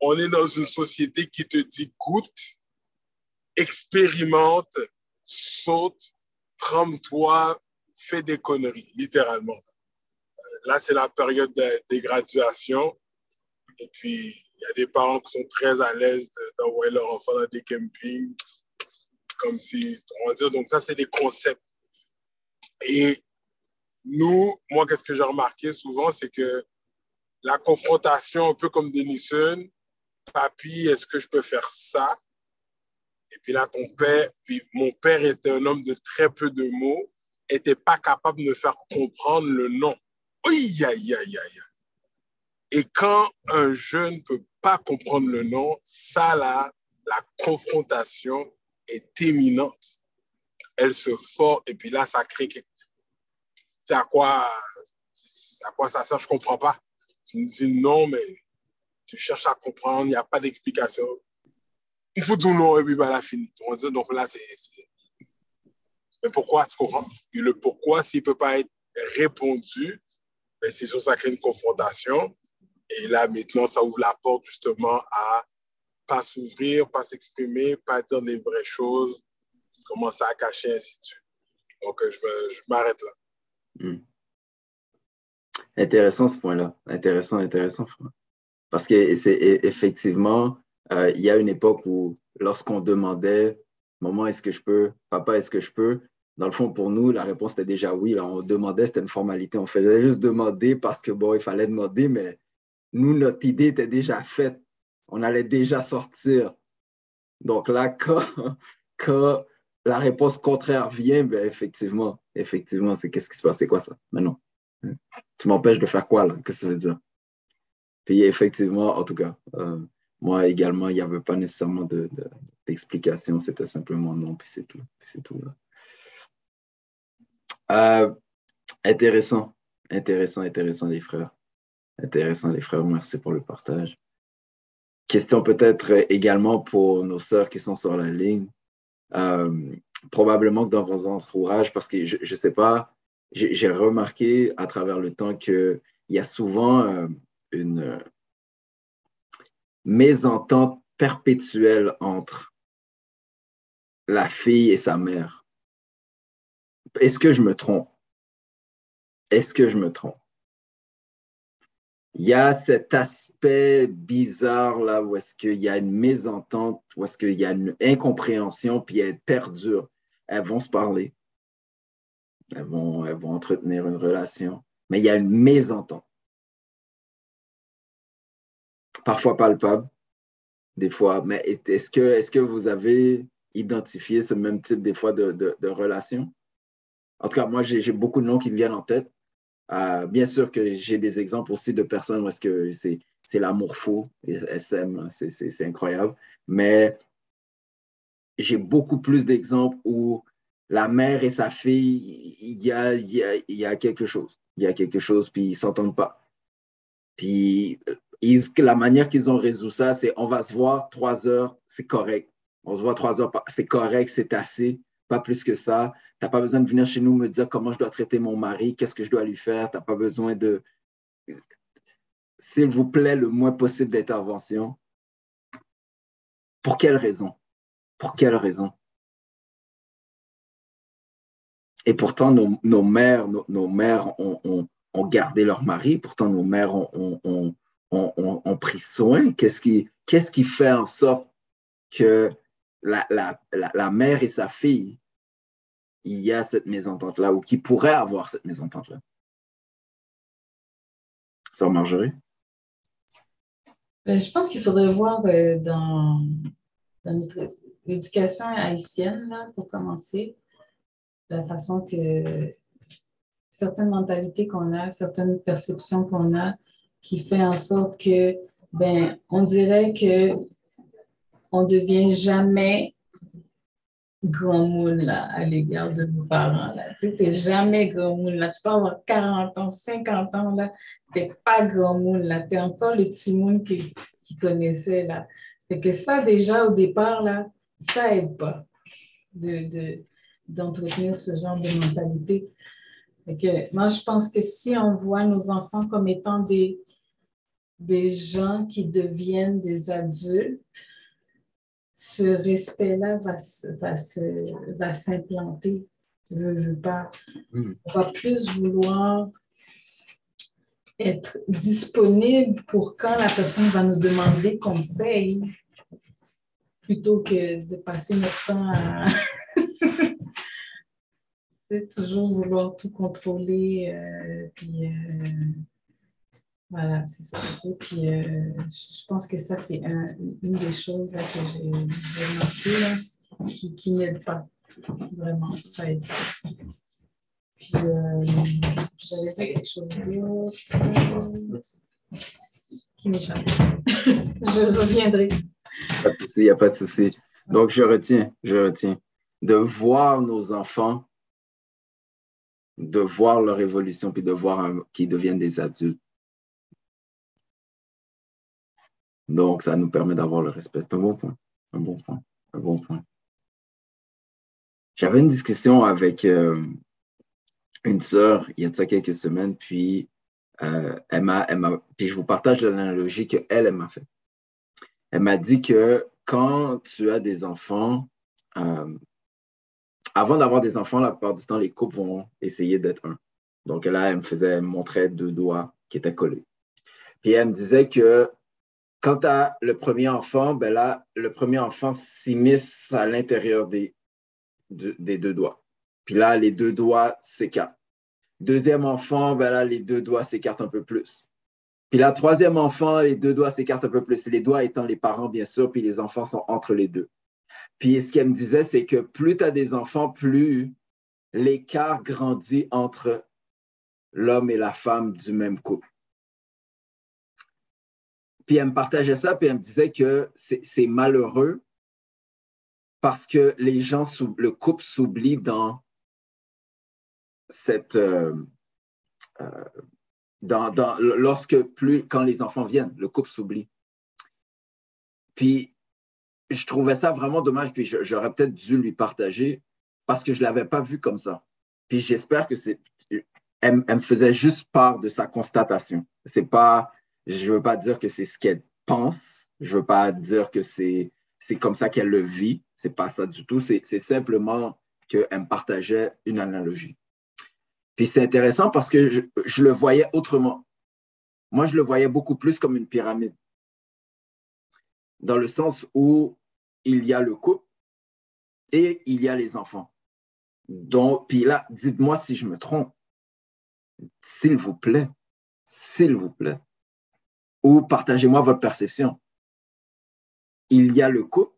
S6: On est dans une société qui te dit goûte, expérimente, saute, trempe-toi, fais des conneries, littéralement là, c'est la période des graduations. Et puis, il y a des parents qui sont très à l'aise d'envoyer leur enfant dans des campings, comme si, on va dire, donc ça, c'est des concepts. Et nous, moi, qu'est-ce que j'ai remarqué souvent, c'est que la confrontation, un peu comme Denison, papy, est-ce que je peux faire ça? Et puis là, ton père, puis mon père était un homme de très peu de mots, était pas capable de me faire comprendre le nom. Oui, aïe, aïe, aïe. Et quand un jeune ne peut pas comprendre le nom, ça, là, la confrontation est éminente. Elle se forme et puis là, ça crée quelque C'est à quoi, à quoi ça sert, je ne comprends pas. Tu me dis non, mais tu cherches à comprendre, il n'y a pas d'explication. Il faut tout non et puis voilà, fini. Donc là, c'est Mais pourquoi, tu comprends? Et le pourquoi, s'il ne peut pas être répondu, ben, c'est sur ça crée une confrontation. Et là, maintenant, ça ouvre la porte justement à pas s'ouvrir, pas s'exprimer, pas dire les vraies choses, commencer à cacher, ainsi de suite. Donc, je m'arrête là.
S1: Hmm. Intéressant ce point-là. Intéressant, intéressant. Parce que c'est effectivement, euh, il y a une époque où lorsqu'on demandait, maman, est-ce que je peux? Papa, est-ce que je peux? Dans le fond, pour nous, la réponse était déjà oui. Là, on demandait, c'était une formalité. On faisait juste demander parce que, bon, il fallait demander, mais nous, notre idée était déjà faite. On allait déjà sortir. Donc là, quand, la réponse contraire vient, ben effectivement, effectivement, c'est qu'est-ce qui se passe? C'est quoi ça? Mais non. Tu m'empêches de faire quoi, là? Qu'est-ce que ça veut dire? Puis effectivement, en tout cas, euh, moi également, il n'y avait pas nécessairement d'explication. De, C'était simplement non, puis c'est tout. Puis c'est tout, là. Euh, intéressant, intéressant, intéressant, les frères. Intéressant, les frères. Merci pour le partage. Question peut-être également pour nos sœurs qui sont sur la ligne. Euh, probablement que dans vos entourages, parce que je ne sais pas, j'ai remarqué à travers le temps qu'il y a souvent euh, une mésentente perpétuelle entre la fille et sa mère. Est-ce que je me trompe? Est-ce que je me trompe? Il y a cet aspect bizarre là où est-ce qu'il y a une mésentente, où est-ce qu'il y a une incompréhension, puis elles perdurent. Elles vont se parler. Elles vont, entretenir une relation. Mais il y a une mésentente. Parfois palpable, des fois. Mais est-ce que, vous avez identifié ce même type des fois de, de relation? En tout cas, moi, j'ai beaucoup de noms qui me viennent en tête. Euh, bien sûr que j'ai des exemples aussi de personnes où que c'est l'amour faux, SM, c'est incroyable. Mais j'ai beaucoup plus d'exemples où la mère et sa fille, il y a, y, a, y a, quelque chose. Il y a quelque chose, puis ils ne s'entendent pas. Puis la manière qu'ils ont résolu ça, c'est on va se voir trois heures, c'est correct. On se voit trois heures, c'est correct, c'est assez pas plus que ça. Tu n'as pas besoin de venir chez nous me dire comment je dois traiter mon mari, qu'est-ce que je dois lui faire. Tu n'as pas besoin de, s'il vous plaît, le moins possible d'intervention. Pour quelle raison? Pour quelle raison? Et pourtant, nos, mères, nos, mères ont, gardé leur mari, pourtant nos mères ont, pris soin. Qu'est-ce qui, qu'est-ce qui fait en sorte que la, la, la, mère et sa fille, il y a cette mésentente-là, ou qui pourrait avoir cette mésentente-là. Sœur Marjorie?
S4: Ben, je pense qu'il faudrait voir euh, dans, dans notre éducation haïtienne, là, pour commencer, la façon que certaines mentalités qu'on a, certaines perceptions qu'on a, qui fait en sorte que, ben, on dirait que on devient jamais grand monde là, à l'égard de nos parents. Tu n'es jamais grand monde là. Tu peux avoir 40 ans, 50 ans là, tu n'es pas grand monde là. Tu es encore le petit monde qui, qui connaissait là. Fait que ça, déjà, au départ, là, ça aide pas de, d'entretenir ce genre de mentalité. Fait que, moi, je pense que si on voit nos enfants comme étant des, des gens qui deviennent des adultes, ce respect-là va, va, va s'implanter. Veux pas. Mm. On va plus vouloir être disponible pour quand la personne va nous demander conseil plutôt que de passer notre temps à toujours vouloir tout contrôler euh, puis euh, voilà, c'est ça. Et puis, euh, je pense que ça, c'est une des choses que j'ai remarqué qui, qui n'aide pas. Vraiment, ça aide. Puis, euh, j'avais dit quelque chose d'autre qui m'échappe. je reviendrai.
S1: Pas de souci, il n'y a pas de souci. Donc, je retiens, je retiens de voir nos enfants, de voir leur évolution, puis de voir qu'ils deviennent des adultes Donc, ça nous permet d'avoir le respect. C'est un bon point. Un bon point. Un bon point. j'avais une discussion avec euh, une sœur il y a quelques semaines, puis euh, elle m'a, puis je vous partage l'analogie qu'elle, elle, m'a fait. Elle m'a dit que quand tu as des enfants, euh, avant d'avoir des enfants, la plupart du temps, les couples vont essayer d'être un. Donc là, elle me faisait, elle montrer deux doigts qui étaient collés. Puis elle me disait que quand tu as le premier enfant, ben là, le premier enfant s'immisce à l'intérieur des, deux doigts. Puis là, les deux doigts s'écartent. Deuxième enfant, ben là, les deux doigts s'écartent un peu plus. Puis la troisième enfant, les deux doigts s'écartent un peu plus. Les doigts étant les parents, bien sûr, puis les enfants sont entre les deux. Puis ce qu'elle me disait, c'est que plus tu as des enfants, plus l'écart grandit entre l'homme et la femme du même couple. Puis elle me partageait ça, puis elle me disait que c'est malheureux parce que les gens, le couple s'oublie dans cette. Euh, euh, dans, lorsque plus, quand les enfants viennent, le couple s'oublie. Puis je trouvais ça vraiment dommage, puis j'aurais peut-être dû lui partager parce que je ne l'avais pas vu comme ça. Puis j'espère que c'est. Elle, elle, me faisait juste part de sa constatation. C'est pas. Je veux pas dire que c'est ce qu'elle pense. Je veux pas dire que c'est comme ça qu'elle le vit. C'est pas ça du tout. C'est simplement qu'elle me partageait une analogie. Puis c'est intéressant parce que je, je, le voyais autrement. Moi, je le voyais beaucoup plus comme une pyramide. Dans le sens où il y a le couple et il y a les enfants. Donc, puis là, dites-moi si je me trompe. S'il vous plaît, s'il vous plaît. Ou partagez-moi votre perception. Il y a le couple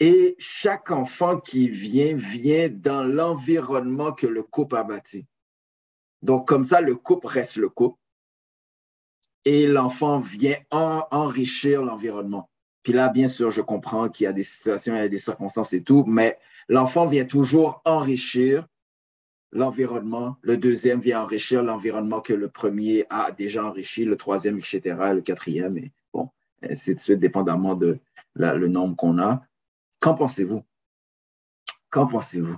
S1: et chaque enfant qui vient, vient dans l'environnement que le couple a bâti. Donc, comme ça, le couple reste le couple et l'enfant vient enrichir l'environnement. Puis là, bien sûr, je comprends qu'il y a des situations, il y a des circonstances et tout, mais l'enfant vient toujours enrichir l'environnement. Le deuxième vient enrichir l'environnement que le premier a déjà enrichi, le troisième, etc., le quatrième, et bon, ainsi de suite, dépendamment de le nombre qu'on a. Qu'en pensez-vous? Qu'en pensez-vous?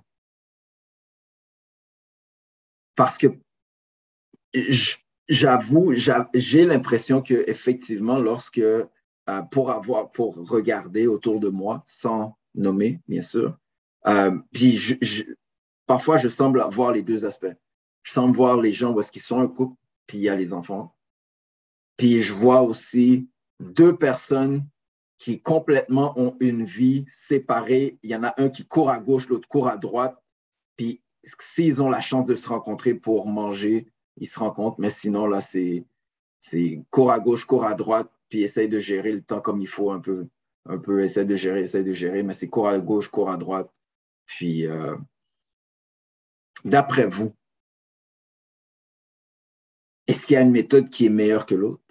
S1: Parce que j'avoue, j'ai l'impression que effectivement, lorsque euh, pour avoir, pour regarder autour de moi, sans nommer, bien sûr, euh, puis parfois je semble voir les deux aspects. Je semble voir les gens où est-ce qu'ils sont un couple, puis il y a les enfants. Puis je vois aussi deux personnes qui complètement ont une vie séparée. Il y en a un qui court à gauche, l'autre court à droite. Puis s'ils ont la chance de se rencontrer pour manger, ils se rencontrent. Mais sinon, là, c'est, court à gauche, court à droite, puis essaye de gérer le temps comme il faut un peu. Un peu, essaye de gérer, essaye de gérer, mais c'est court à gauche, court à droite. Puis, euh, d'après vous, est-ce qu'il y a une méthode qui est meilleure que l'autre?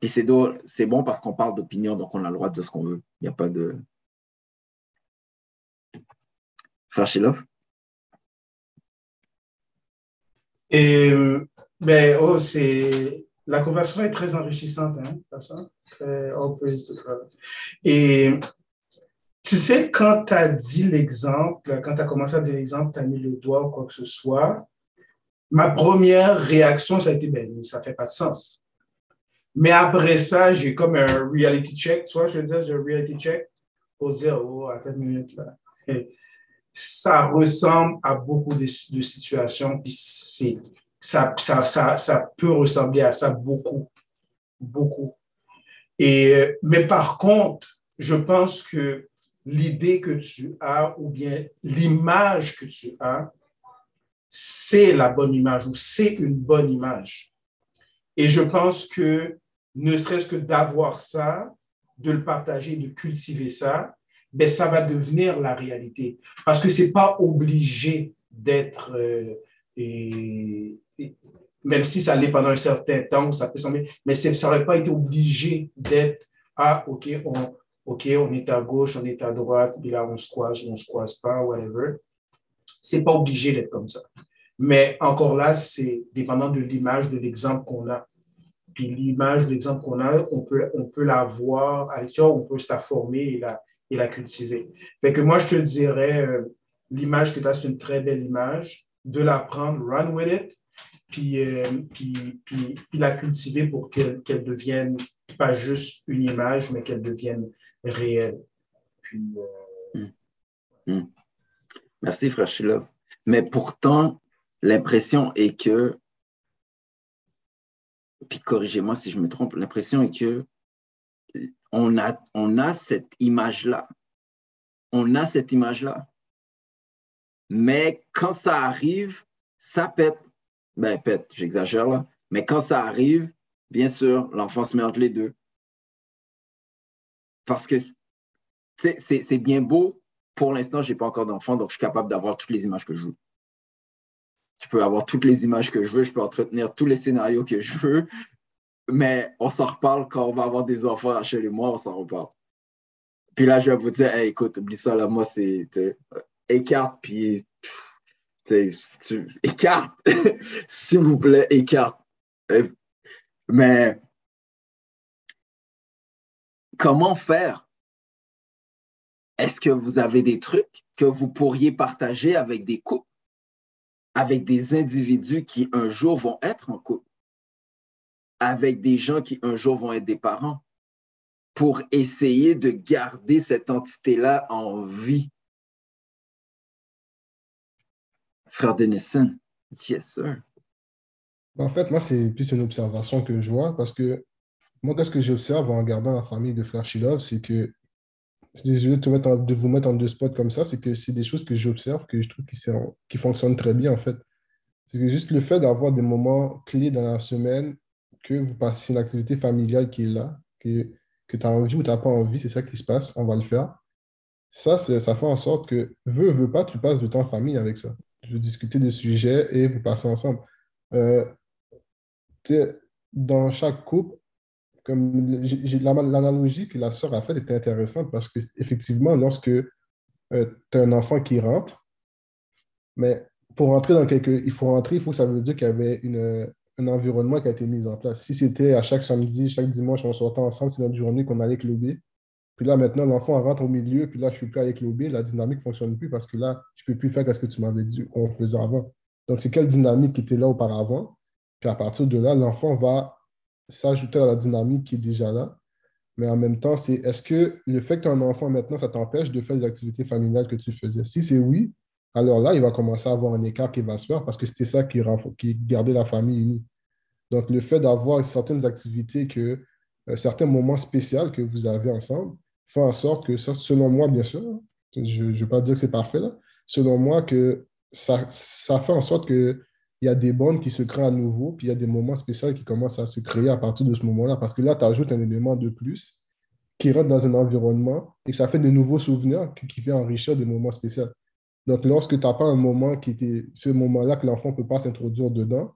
S1: Puis c'est bon parce qu'on parle d'opinion, donc on a le droit de dire ce qu'on veut. Il n'y a pas de. Frère
S2: Et, oh. La conversation est très enrichissante, hein, ça? Tu sais, quand tu as dit l'exemple, quand tu as commencé à dire l'exemple, tu as mis le doigt ou quoi que ce soit, ma première réaction, ça a été, ben, ça fait pas de sens. Mais après ça, j'ai comme un reality check. Tu vois, je veux dire, j'ai un reality check pour dire, oh, attends une minute là. ça ressemble à beaucoup de, situations, puis ça, ça, ça, ça peut ressembler à ça beaucoup, beaucoup. Et, mais par contre, je pense que l'idée que tu as ou bien l'image que tu as, c'est la bonne image ou c'est une bonne image. Et je pense que ne serait-ce que d'avoir ça, de le partager, de cultiver ça, ben, ça va devenir la réalité. Parce que ce n'est pas obligé d'être, euh, même si ça l'est pendant un certain temps, ça peut sembler, mais ça n'aurait pas été obligé d'être, ah, OK, on, OK, on est à gauche, on est à droite, puis là, on se croise, on se croise pas, whatever. Ce n'est pas obligé d'être comme ça. Mais encore là, c'est dépendant de l'image, de l'exemple qu'on a. Puis l'image, l'exemple qu'on a, on peut, on peut la voir on peut se la former et la, et la cultiver. Fait que moi, je te dirais, euh, l'image que tu as, c'est une très belle image, de la prendre, run with it, puis, euh, puis, puis, la cultiver pour qu'elle devienne pas juste une image, mais qu'elle devienne réelle. Puis,
S1: euh, hmm. Hmm. Mais pourtant, l'impression est que, puis corrigez-moi si je me trompe, l'impression est que on a, on a cette image-là. On a cette image-là. Mais quand ça arrive, ça pète. Ben, pète, j'exagère là. Mais quand ça arrive, bien sûr, l'enfant se met entre les deux. Parce que c'est bien beau. Pour l'instant, je n'ai pas encore d'enfant, donc je suis capable d'avoir toutes les images que je veux. Je peux avoir toutes les images que je veux, je peux entretenir tous les scénarios que je veux, mais on s'en reparle quand on va avoir des enfants chez les moi, on s'en reparle. Puis là, je vais vous dire, écoute, oublie ça, là, moi, c'est écarte, puis écarte, s'il vous plaît, écarte. Mais comment faire? Est-ce que vous avez des trucs que vous pourriez partager avec des couples, avec des individus qui un jour vont être en couple, avec des gens qui un jour vont être des parents, pour essayer de garder cette entité-là en vie? Frère Denison, yes, sir.
S5: En fait, moi, c'est plus une observation que je vois parce que moi, qu'est-ce que j'observe en regardant la famille de Frère Shilov, c'est que, désolé de, de vous mettre en deux spots comme ça, c'est que c'est des choses que j'observe, que je trouve qui, qui fonctionnent très bien, en fait. C'est juste le fait d'avoir des moments clés dans la semaine, que vous passez une activité familiale qui est là, que, que tu as envie ou tu n'as pas envie, c'est ça qui se passe, on va le faire. Ça, ça fait en sorte que, veux, veux pas, tu passes du temps en famille avec ça. Je veux discuter des sujets et vous passez ensemble. Euh, dans chaque couple, comme l'analogie que la sœur a faite était intéressante parce qu'effectivement, lorsque euh, tu as un enfant qui rentre, mais pour rentrer dans quelque. Il faut rentrer, il faut ça veut dire qu'il y avait une, un environnement qui a été mis en place. Si c'était à chaque samedi, chaque dimanche, on sortait ensemble, c'est notre journée qu'on allait cluber. Puis là, maintenant, l'enfant rentre au milieu, puis là, je ne suis plus avec cluber, la dynamique ne fonctionne plus parce que là, je ne peux plus faire ce que tu m'avais dit qu'on faisait avant. Donc, c'est quelle dynamique qui était là auparavant? Puis à partir de là, l'enfant va s'ajouter à la dynamique qui est déjà là. Mais en même temps, c'est est-ce que le fait que tu as un enfant maintenant, ça t'empêche de faire les activités familiales que tu faisais? Si c'est oui, alors là, il va commencer à avoir un écart qui va se faire parce que c'était ça qui, qui gardait la famille unie. Donc, le fait d'avoir certaines activités, que, euh, certains moments spéciaux que vous avez ensemble, fait en sorte que ça, selon moi, bien sûr, je ne vais pas dire que c'est parfait, là, selon moi, que ça, ça fait en sorte que il y a des bonnes qui se créent à nouveau, puis il y a des moments spéciaux qui commencent à se créer à partir de ce moment-là, parce que là, tu ajoutes un élément de plus qui rentre dans un environnement et ça fait de nouveaux souvenirs qui, qui enrichir des moments spéciaux. Donc, lorsque tu n'as pas un moment qui était ce moment-là que l'enfant ne peut pas s'introduire dedans,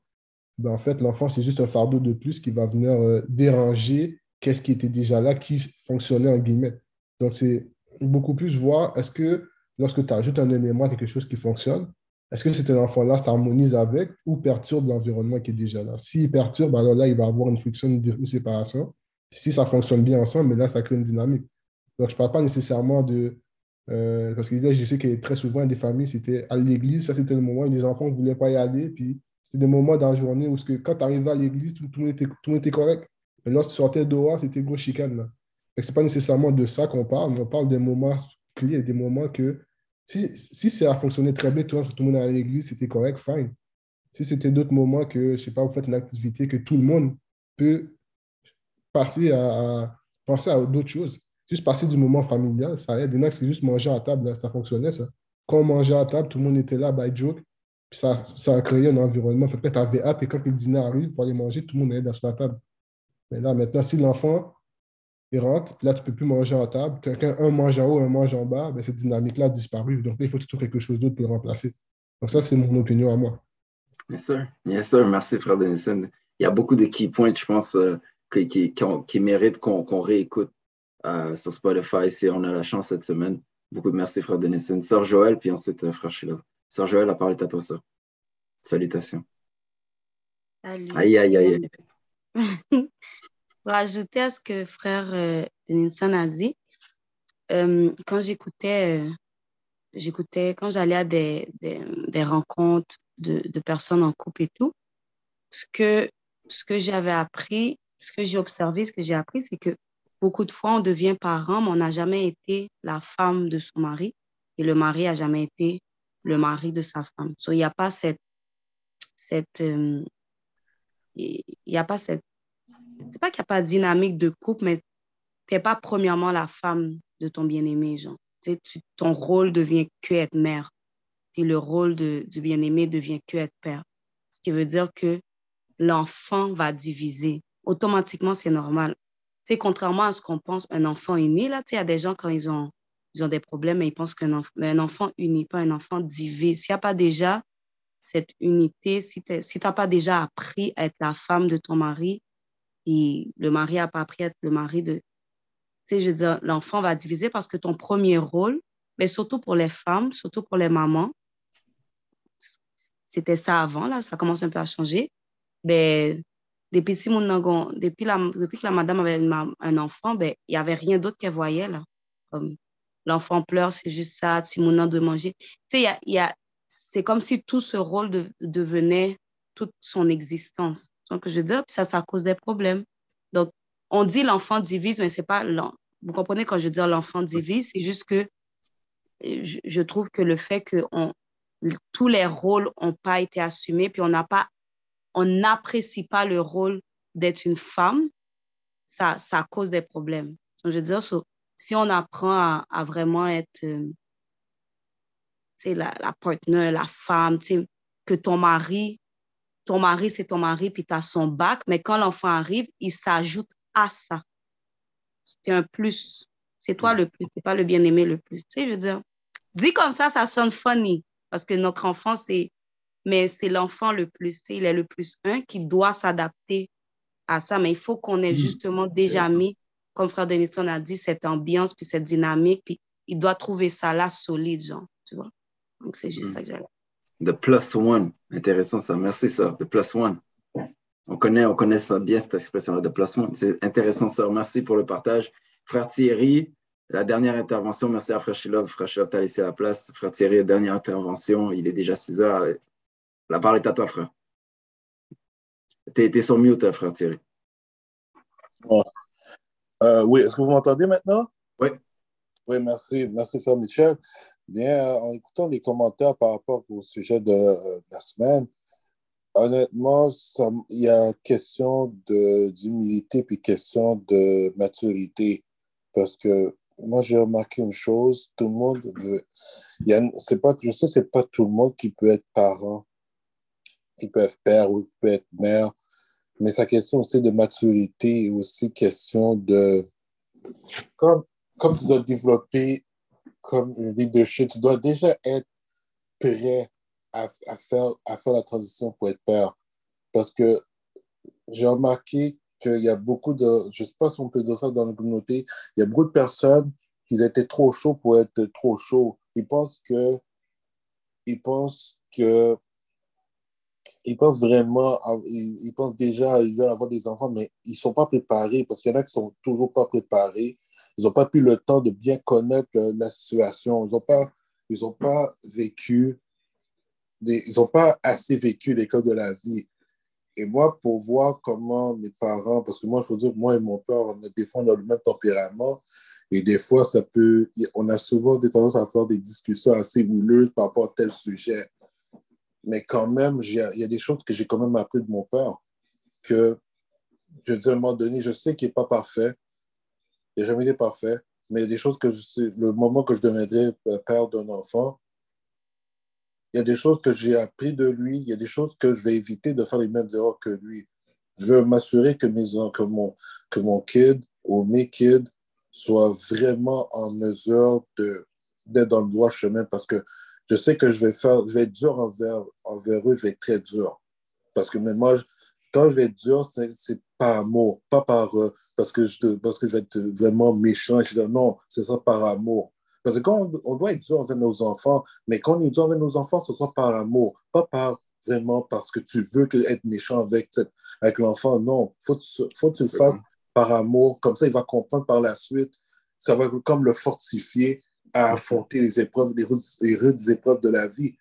S5: ben, en fait, l'enfant, c'est juste un fardeau de plus qui va venir euh, déranger qu'est-ce qui était déjà là, qui fonctionnait en guillemets. Donc, c'est beaucoup plus voir est-ce que lorsque tu ajoutes un élément, quelque chose qui fonctionne, est-ce que cet enfant-là s'harmonise avec ou perturbe l'environnement qui est déjà là? S'il perturbe, alors là, il va avoir une friction, une séparation. si ça fonctionne bien ensemble, mais là, ça crée une dynamique. Donc, je ne parle pas nécessairement de. Euh, parce que là, je sais que très souvent, des familles, c'était à l'église, ça, c'était le moment où les enfants ne voulaient pas y aller. Puis, c'était des moments dans la journée où que, quand tu arrivais à l'église, tout, monde était, tout était correct. Mais lorsque tu sortais dehors, c'était gros chicane. Ce n'est pas nécessairement de ça qu'on parle, mais on parle des moments clés, des moments que si, si ça a fonctionné très bien, tout le monde à l'église, c'était correct, fine. Si c'était d'autres moments que, je sais pas, vous faites une activité que tout le monde peut passer à, penser à d'autres choses. Juste passer du moment familial, ça aide. Il c'est juste manger à table, ça fonctionnait, ça. Quand on mangeait à table, tout le monde était là, by joke. Puis ça, ça a créé un environnement. Fait tu avais hâte et quand le dîner arrive, il faut aller manger, tout le monde est dans la table. Mais là, maintenant, si l'enfant il rentre, là, tu ne peux plus manger en table. Quelqu'un, un mange en haut, un mange en bas, ben, cette dynamique-là a disparu. Donc, il faut toujours quelque chose d'autre pour le remplacer. Donc, ça, c'est mon opinion à moi.
S1: Bien sûr. Bien sûr. Merci, frère Denison. Il y a beaucoup de key points, je pense, euh, qui, qui, qui, méritent qu'on réécoute euh, sur Spotify si on a la chance cette semaine. Beaucoup de merci, frère Denison. Sœur Joël, puis ensuite, euh, frère Shilov. Sœur Joël, la parole est à toi, sœur. Salutations.
S7: Salut.
S1: Aïe, aïe, aïe,
S7: aïe. pour ajouter à ce que frère euh, a dit, euh, quand j'écoutais, euh, j'écoutais, quand j'allais à des, des, rencontres de, de, personnes en couple et tout, ce que, ce que j'avais appris, ce que j'ai observé, ce que j'ai appris, c'est que beaucoup de fois, on devient parent, mais on n'a jamais été la femme de son mari et le mari n'a jamais été le mari de sa femme. So, il n'y a pas cette, cette euh, il n'y a pas cette, c'est pas qu'il n'y a pas dynamique de couple, mais tu n'es pas premièrement la femme de ton bien-aimé, genre. Tu, ton rôle devient que être mère. Et le rôle du bien-aimé devient que être père. Ce qui veut dire que l'enfant va diviser. Automatiquement, c'est normal. Tu contrairement à ce qu'on pense, un enfant né, là, il y a des gens, quand ils ont, ils des problèmes, ils pensent qu'un mais un enfant unit, pas un enfant divise. S'il n'y a pas déjà cette unité, si tu n'as pas déjà appris à être la femme de ton mari, et le mari n'a pas appris à être le mari de, sais, je veux dire, l'enfant va diviser parce que ton premier rôle, mais surtout pour les femmes, surtout pour les mamans, c'était ça avant, là, ça commence un peu à changer. Ben, depuis, si mon, depuis, que la madame avait un enfant, ben, il n'y avait rien d'autre qu'elle voyait. Là. L'enfant pleure, c'est juste ça, si mon de manger. Tu sais, y y a, c'est comme si tout ce rôle de, devenait toute son existence. Donc, je veux dire, ça, ça cause des problèmes. Donc, on dit l'enfant divise, mais c'est pas. Vous comprenez quand je dis l'enfant divise, c'est juste que je, trouve que le fait que on, tous les rôles n'ont pas été assumés, puis on n'a pas, on n'apprécie pas le rôle d'être une femme, ça, ça cause des problèmes. je veux dire, si on apprend à, vraiment être euh, la, la partenaire, la femme, que ton mari, ton mari, c'est ton mari, puis tu as son bac, mais quand l'enfant arrive, il s'ajoute à ça. C'est un plus. C'est toi le plus, c'est pas le bien-aimé le plus. Tu sais, je veux dire, dit comme ça, ça sonne funny parce que notre enfant, c'est, mais c'est l'enfant le plus, il est le plus un qui doit s'adapter à ça, mais il faut qu'on ait mm. justement déjà mis, comme frère Denison a dit, cette ambiance, puis cette dynamique, puis il doit trouver ça là solide, genre, tu vois. Donc, c'est juste mm. ça que j'allais.
S1: The plus one. Intéressant ça. Merci ça. The plus one. On connaît, on connaît ça bien, cette expression-là de placement. C'est intéressant, ça. Merci pour le partage. Frère Thierry, la dernière intervention, merci à Frère Shilov. Frère tu as laissé la place. Frère Thierry, dernière intervention. Il est déjà 6 heures. La parole est à toi, frère. Tu es, sur mute, frère Thierry.
S8: Euh, oui, est-ce que vous m'entendez maintenant?
S1: Oui.
S8: Oui, merci. Merci, frère Michel. Bien, euh, en écoutant les commentaires par rapport au sujet de euh, la semaine, Honnêtement, il y a question d'humilité puis question de maturité. Parce que moi, j'ai remarqué une chose, tout le monde veut. c'est pas, je sais, c'est pas tout le monde qui peut être parent, qui peut être père ou qui peut être mère. Mais sa question aussi de maturité, aussi question de. Comme, comme tu dois développer comme leadership, tu dois déjà être prêt à, faire, à faire la transition pour être père. Parce que j'ai remarqué qu'il y a beaucoup de, je ne sais pas si on peut dire ça dans la communauté, il y a beaucoup de personnes qui étaient trop chauds pour être trop chauds. Ils pensent que, ils pensent que, ils pensent vraiment, ils, pensent déjà, veulent avoir des enfants, mais ils ne sont pas préparés parce qu'il y en a qui ne sont toujours pas préparés. Ils n'ont pas pu le temps de bien connaître la situation. Ils n'ont pas, ils ont pas vécu ils n'ont pas assez vécu l'école de la vie. Et moi, pour voir comment mes parents, parce que moi, je veux dire, moi et mon père, on des fois, on a le même tempérament. Et des fois, ça peut, on a souvent des tendances à faire des discussions assez houleuses par rapport à tel sujet. Mais quand même, il y a des choses que j'ai quand même appris de mon père. Que, je dire, à un moment donné, je sais qu'il n'est pas parfait. N'a jamais été parfait. Mais il y a des choses que je le moment que je deviendrai père d'un enfant, il y a des choses que j'ai appris de lui, il y a des choses que je vais éviter de faire les mêmes erreurs que lui. Je veux m'assurer que, que, mon, que mon kid ou mes kids soient vraiment en mesure d'être dans le droit chemin parce que je sais que je vais faire, je vais être dur envers, envers eux, je vais être très dur. Parce que même moi, quand je vais être dur, c'est par amour, pas par, euh, parce, que je, parce que je vais être vraiment méchant. Je dis non, c'est ça par amour. Parce que quand on, doit être dur envers nos enfants, mais quand on est dur envers nos enfants, ce soit par amour, pas par vraiment parce que tu veux que être méchant avec, avec l'enfant. Non, il faut, faut que tu le fasses par amour. Comme ça, il va comprendre par la suite ça va comme le fortifier à affronter les épreuves, les rudes, les rudes épreuves de la vie.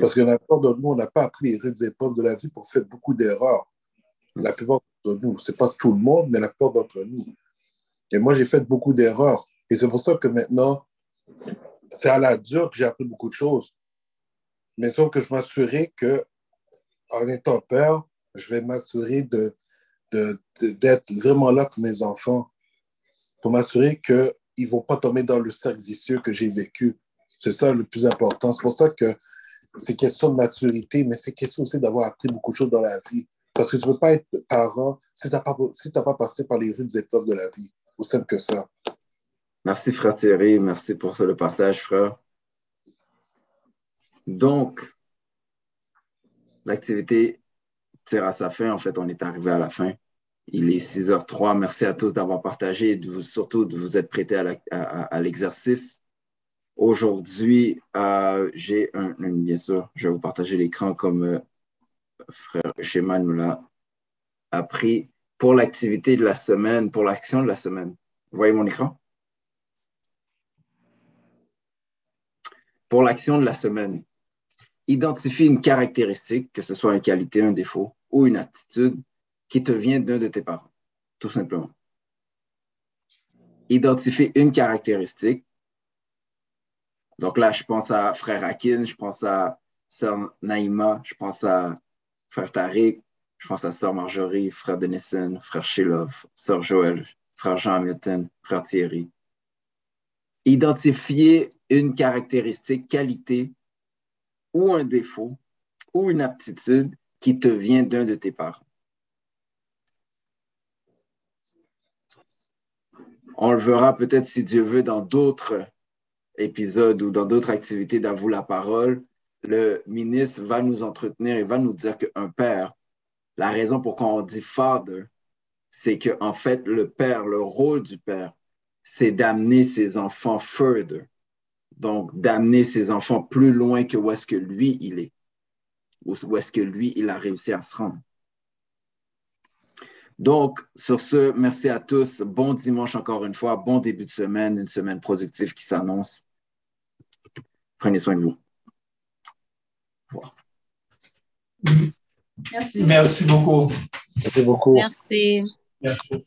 S8: Parce que la plupart de nous, on n'a pas appris les rudes épreuves de la vie pour faire beaucoup d'erreurs. La plupart d'entre nous, c'est pas tout le monde, mais la plupart d'entre nous. Et moi, j'ai fait beaucoup d'erreurs. Et c'est pour ça que maintenant, c'est à la dure que j'ai appris beaucoup de choses. Mais sauf que je m'assurais que, en étant père, je vais m'assurer de, d'être vraiment là pour mes enfants, pour m'assurer qu'ils ne vont pas tomber dans le cercle vicieux que j'ai vécu. C'est ça le plus important. C'est pour ça que c'est question de maturité, mais c'est question aussi d'avoir appris beaucoup de choses dans la vie. Parce que tu ne peux pas être parent si tu n'as pas, si pas passé par les rudes épreuves de la vie. Aussi simple que ça.
S1: Merci, frère Thierry. Merci pour le partage, frère. Donc, l'activité tire à sa fin. En fait, on est arrivé à la fin. Il est 6h03. Merci à tous d'avoir partagé et de surtout de vous être prêtés à l'exercice. Aujourd'hui, euh, j'ai un, bien sûr, je vais vous partager l'écran comme euh, frère Schéma nous l'a appris pour l'activité de la semaine, pour l'action de la semaine. Vous voyez mon écran? Pour l'action de la semaine, identifie une caractéristique, que ce soit une qualité, un défaut ou une attitude qui te vient d'un de tes parents, tout simplement. Identifie une caractéristique donc là, je pense à frère Akin, je pense à sœur Naïma, je pense à frère Tariq, je pense à sœur Marjorie, frère Denison, frère Shilov, sœur Joël, frère Jean Hamilton, frère Thierry. Identifier une caractéristique, qualité ou un défaut ou une aptitude qui te vient d'un de tes parents. On le verra peut-être si Dieu veut dans d'autres épisode ou dans d'autres activités d'Avoue la parole, le ministre va nous entretenir et va nous dire qu'un père, la raison pour on dit father, c'est qu'en en fait, le père, le rôle du père, c'est d'amener ses enfants further. Donc, d'amener ses enfants plus loin que où est-ce que lui, il est. Où est-ce que lui, il a réussi à se rendre. Donc, sur ce, merci à tous. Bon dimanche encore une fois. Bon début de semaine, une semaine productive qui s'annonce. Prenez soin de vous.
S2: Merci. Merci beaucoup.
S8: Merci beaucoup.
S7: Merci.
S2: Merci.